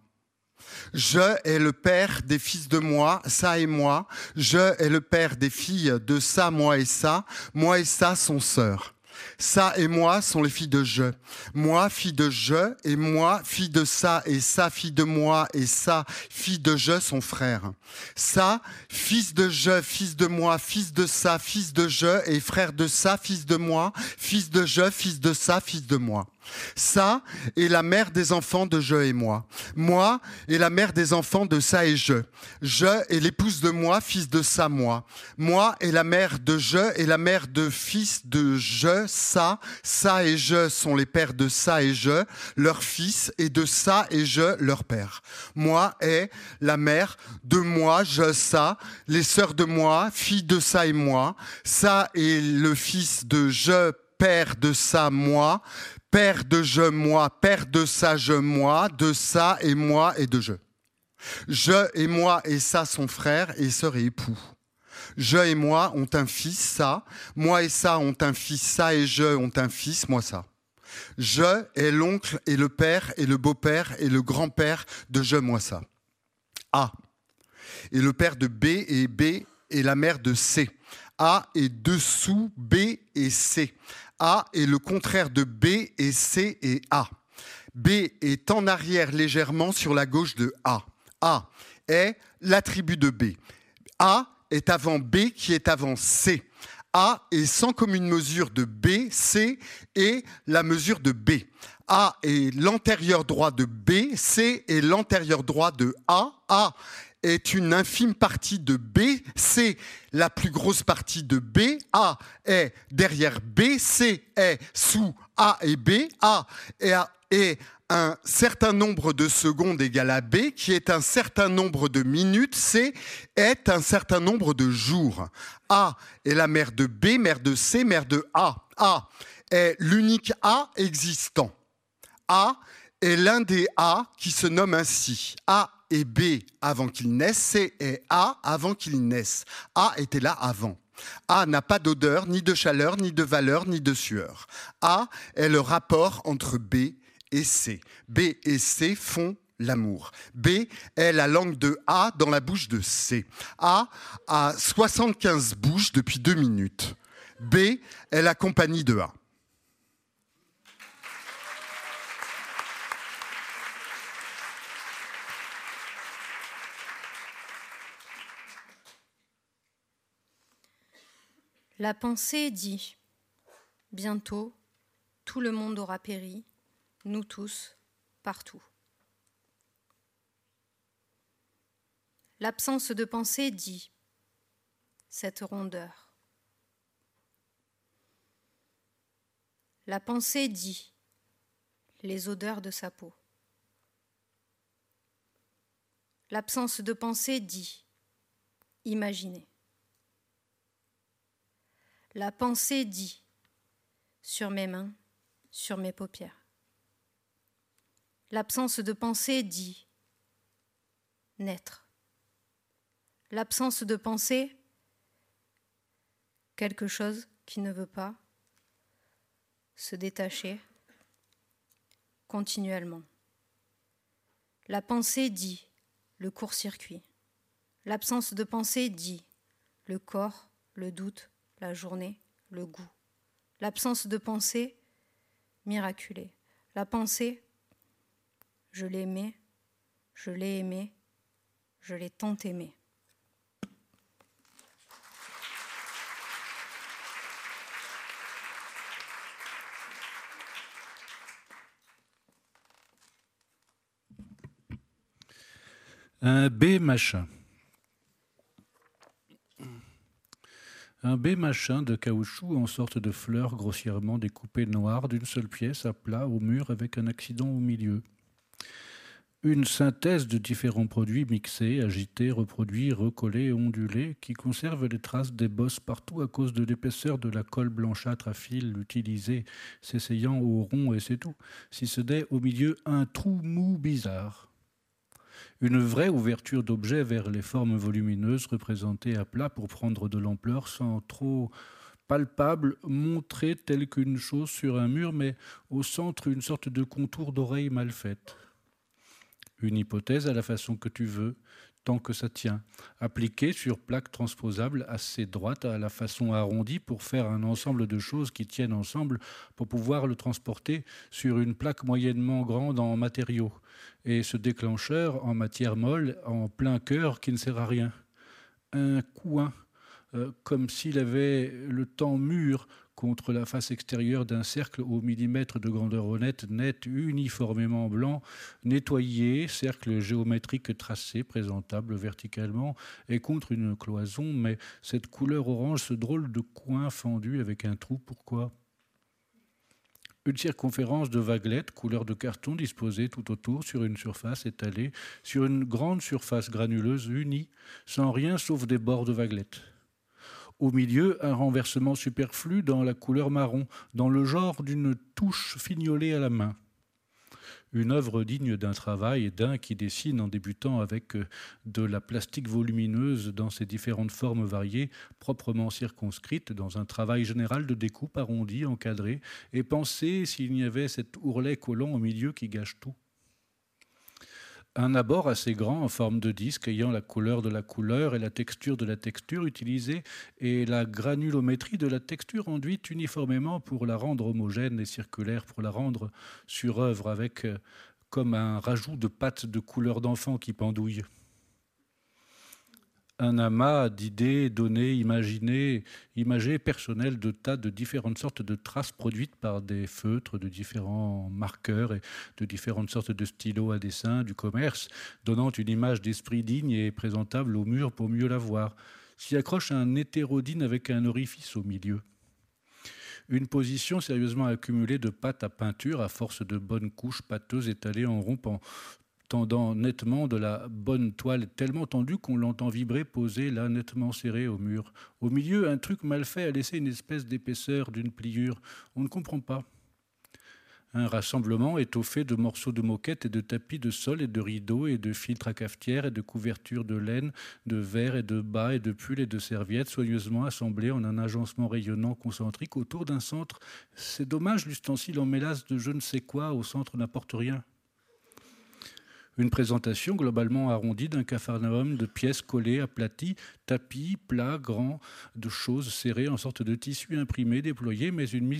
Je est le père des fils de moi, ça et moi. Je est le père des filles de ça, moi et ça. Moi et ça sont sœurs. Ça et moi sont les filles de je. Moi, fille de je, et moi, fille de ça, et ça, fille de moi, et ça, fille de je sont frères. Ça, fils de je, fils de moi, fils de ça, fils de je, et frère de ça, fils de moi, fils de je, fils de ça, fils de moi. Ça est la mère des enfants de je et moi. Moi est la mère des enfants de ça et je. Je est l'épouse de moi, fils de ça, moi. Moi est la mère de je et la mère de fils de je, ça. Ça et je sont les pères de ça et je, leur fils, et de ça et je, leur père. Moi est la mère de moi, je, ça, les sœurs de moi, filles de ça et moi. Ça est le fils de je, père de ça, moi, Père de je, moi, Père de ça, je, moi, de ça et moi et de je. Je et moi et ça sont frères et sœurs et époux. Je et moi ont un fils, ça. Moi et ça ont un fils, ça et je ont un fils, moi ça. Je est l'oncle et le père et le beau-père et le grand-père de je, moi ça. A. Et le père de B et B et la mère de C. A est dessous B et C. A est le contraire de B et C et A. B est en arrière légèrement sur la gauche de A. A est l'attribut de B. A est avant B qui est avant C. A est sans commune mesure de B, C est la mesure de B. A est l'antérieur droit de B, C est l'antérieur droit de A. A est une infime partie de B, C la plus grosse partie de B, A est derrière B, C est sous A et B, A est un certain nombre de secondes égale à B, qui est un certain nombre de minutes, C est un certain nombre de jours. A est la mère de B, mère de C, mère de A. A est l'unique A existant. A est l'un des A qui se nomme ainsi. A et B avant qu'il naisse, C et A avant qu'il naisse. A était là avant. A n'a pas d'odeur, ni de chaleur, ni de valeur, ni de sueur. A est le rapport entre B et C. B et C font l'amour. B est la langue de A dans la bouche de C. A a 75 bouches depuis deux minutes. B est la compagnie de A. La pensée dit Bientôt, tout le monde aura péri, nous tous, partout. L'absence de pensée dit cette rondeur. La pensée dit les odeurs de sa peau. L'absence de pensée dit imaginer. La pensée dit sur mes mains, sur mes paupières. L'absence de pensée dit naître. L'absence de pensée, quelque chose qui ne veut pas se détacher continuellement. La pensée dit le court-circuit. L'absence de pensée dit le corps, le doute, la journée, le goût. L'absence de pensée, miraculée. La pensée, je l'aimais, je l'ai aimé, je l'ai tant aimé. Un B machin. Un B machin de caoutchouc en sorte de fleurs grossièrement découpées noires d'une seule pièce à plat au mur avec un accident au milieu. Une synthèse de différents produits mixés, agités, reproduits, recollés, ondulés, qui conservent les traces des bosses partout à cause de l'épaisseur de la colle blanchâtre à fil utilisée, s'essayant au rond et c'est tout, si ce n'est au milieu un trou mou bizarre une vraie ouverture d'objet vers les formes volumineuses représentées à plat pour prendre de l'ampleur sans trop palpable, montrée telle qu'une chose sur un mur, mais au centre une sorte de contour d'oreille mal faite. Une hypothèse à la façon que tu veux, tant que ça tient, appliqué sur plaques transposables assez droites à la façon arrondie pour faire un ensemble de choses qui tiennent ensemble pour pouvoir le transporter sur une plaque moyennement grande en matériaux. Et ce déclencheur en matière molle en plein cœur qui ne sert à rien. Un coin, euh, comme s'il avait le temps mûr contre la face extérieure d'un cercle au millimètre de grandeur honnête, net, uniformément blanc, nettoyé, cercle géométrique tracé, présentable verticalement, et contre une cloison, mais cette couleur orange, ce drôle de coin fendu avec un trou, pourquoi? Une circonférence de vaguelettes couleur de carton disposée tout autour sur une surface étalée, sur une grande surface granuleuse unie, sans rien sauf des bords de vaguelettes. Au milieu, un renversement superflu dans la couleur marron, dans le genre d'une touche fignolée à la main. Une œuvre digne d'un travail d'un qui dessine en débutant avec euh, de la plastique volumineuse dans ses différentes formes variées, proprement circonscrites, dans un travail général de découpe arrondi, encadré, et pensé s'il n'y avait cet ourlet collant au milieu qui gâche tout un abord assez grand en forme de disque ayant la couleur de la couleur et la texture de la texture utilisée et la granulométrie de la texture enduite uniformément pour la rendre homogène et circulaire, pour la rendre sur œuvre avec euh, comme un rajout de pâte de couleur d'enfant qui pendouille un amas d'idées, données, imaginées, imagées, personnelles de tas de différentes sortes de traces produites par des feutres de différents marqueurs et de différentes sortes de stylos à dessin du commerce, donnant une image d'esprit digne et présentable au mur pour mieux la voir. S'y accroche un hétérodyne avec un orifice au milieu. Une position sérieusement accumulée de pâte à peinture à force de bonnes couches pâteuses étalées en rompant tendant nettement de la bonne toile tellement tendue qu'on l'entend vibrer posée là nettement serrée au mur. Au milieu, un truc mal fait a laissé une espèce d'épaisseur d'une pliure. On ne comprend pas. Un rassemblement étoffé de morceaux de moquette et de tapis de sol et de rideaux et de filtres à cafetière et de couvertures de laine, de verre et de bas et de pulls et de serviettes soigneusement assemblés en un agencement rayonnant concentrique autour d'un centre. C'est dommage, l'ustensile en mélasse de je ne sais quoi au centre n'apporte rien. Une présentation globalement arrondie d'un capharnaüm de pièces collées, aplaties, tapis, plats, grands, de choses serrées en sorte de tissu imprimé, déployé, mais une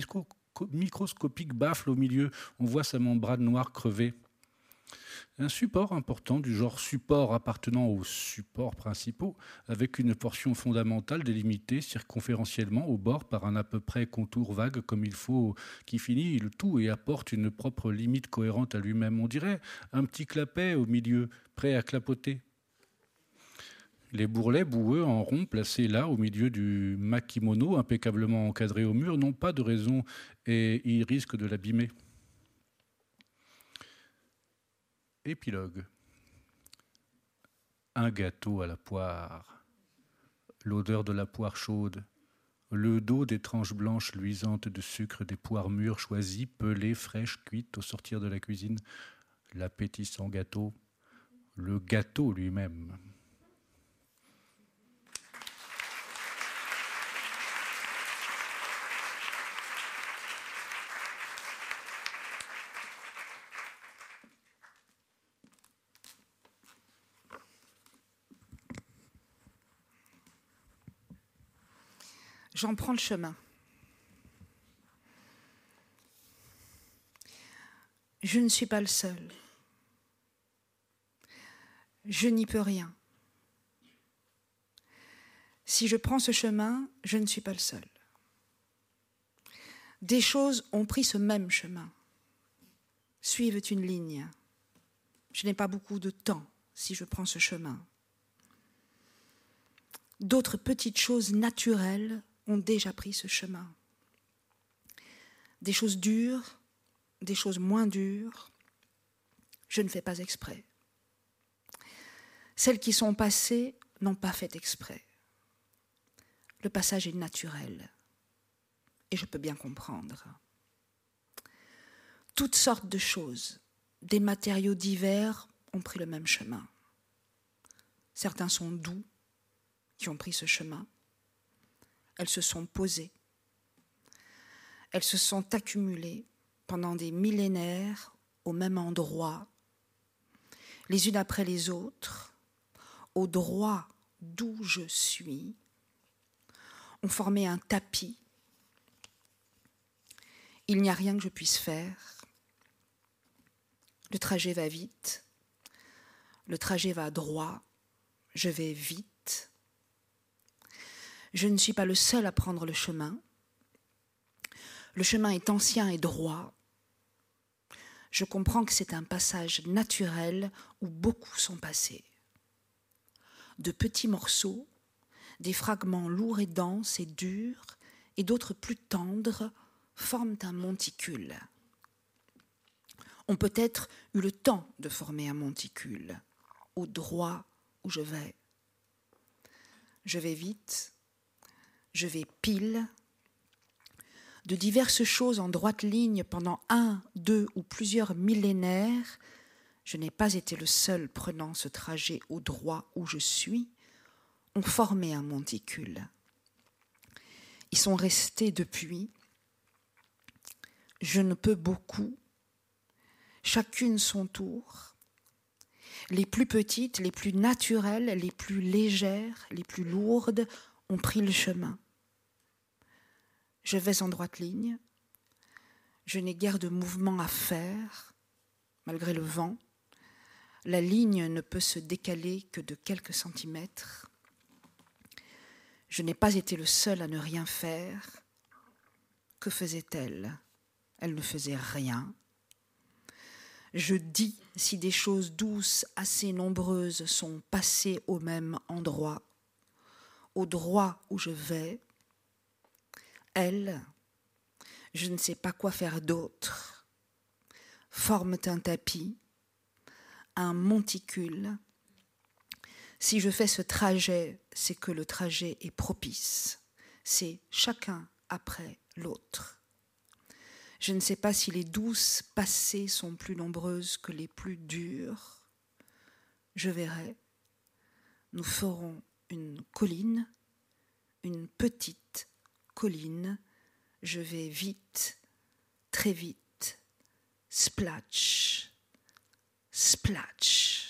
microscopique baffle au milieu. On voit sa membrane noire crevée un support important du genre support appartenant aux supports principaux, avec une portion fondamentale délimitée circonférentiellement au bord par un à peu près contour vague comme il faut, qui finit le tout et apporte une propre limite cohérente à lui-même. On dirait un petit clapet au milieu, prêt à clapoter. Les bourrelets boueux en rond placés là au milieu du makimono impeccablement encadré au mur n'ont pas de raison et ils risquent de l'abîmer. Épilogue. Un gâteau à la poire, l'odeur de la poire chaude, le dos des tranches blanches luisantes de sucre des poires mûres choisies, pelées, fraîches, cuites au sortir de la cuisine, l'appétissant gâteau, le gâteau lui-même. J'en prends le chemin. Je ne suis pas le seul. Je n'y peux rien. Si je prends ce chemin, je ne suis pas le seul. Des choses ont pris ce même chemin, suivent une ligne. Je n'ai pas beaucoup de temps si je prends ce chemin. D'autres petites choses naturelles ont déjà pris ce chemin. Des choses dures, des choses moins dures, je ne fais pas exprès. Celles qui sont passées n'ont pas fait exprès. Le passage est naturel et je peux bien comprendre. Toutes sortes de choses, des matériaux divers ont pris le même chemin. Certains sont doux, qui ont pris ce chemin elles se sont posées. Elles se sont accumulées pendant des millénaires au même endroit, les unes après les autres, au droit d'où je suis, ont formé un tapis. Il n'y a rien que je puisse faire. Le trajet va vite. Le trajet va droit. Je vais vite. Je ne suis pas le seul à prendre le chemin. Le chemin est ancien et droit. Je comprends que c'est un passage naturel où beaucoup sont passés. De petits morceaux, des fragments lourds et denses et durs, et d'autres plus tendres, forment un monticule. On peut être eu le temps de former un monticule, au droit où je vais. Je vais vite, je vais pile, de diverses choses en droite ligne pendant un, deux ou plusieurs millénaires, je n'ai pas été le seul prenant ce trajet au droit où je suis, ont formé un monticule. Ils sont restés depuis. Je ne peux beaucoup, chacune son tour. Les plus petites, les plus naturelles, les plus légères, les plus lourdes ont pris le chemin. Je vais en droite ligne. Je n'ai guère de mouvement à faire, malgré le vent. La ligne ne peut se décaler que de quelques centimètres. Je n'ai pas été le seul à ne rien faire. Que faisait-elle? Elle ne faisait rien. Je dis si des choses douces assez nombreuses sont passées au même endroit, droit où je vais, elles, je ne sais pas quoi faire d'autre, forment un tapis, un monticule. Si je fais ce trajet, c'est que le trajet est propice. C'est chacun après l'autre. Je ne sais pas si les douces passées sont plus nombreuses que les plus dures. Je verrai. Nous ferons une colline, une petite colline, je vais vite, très vite, splatch, splatch.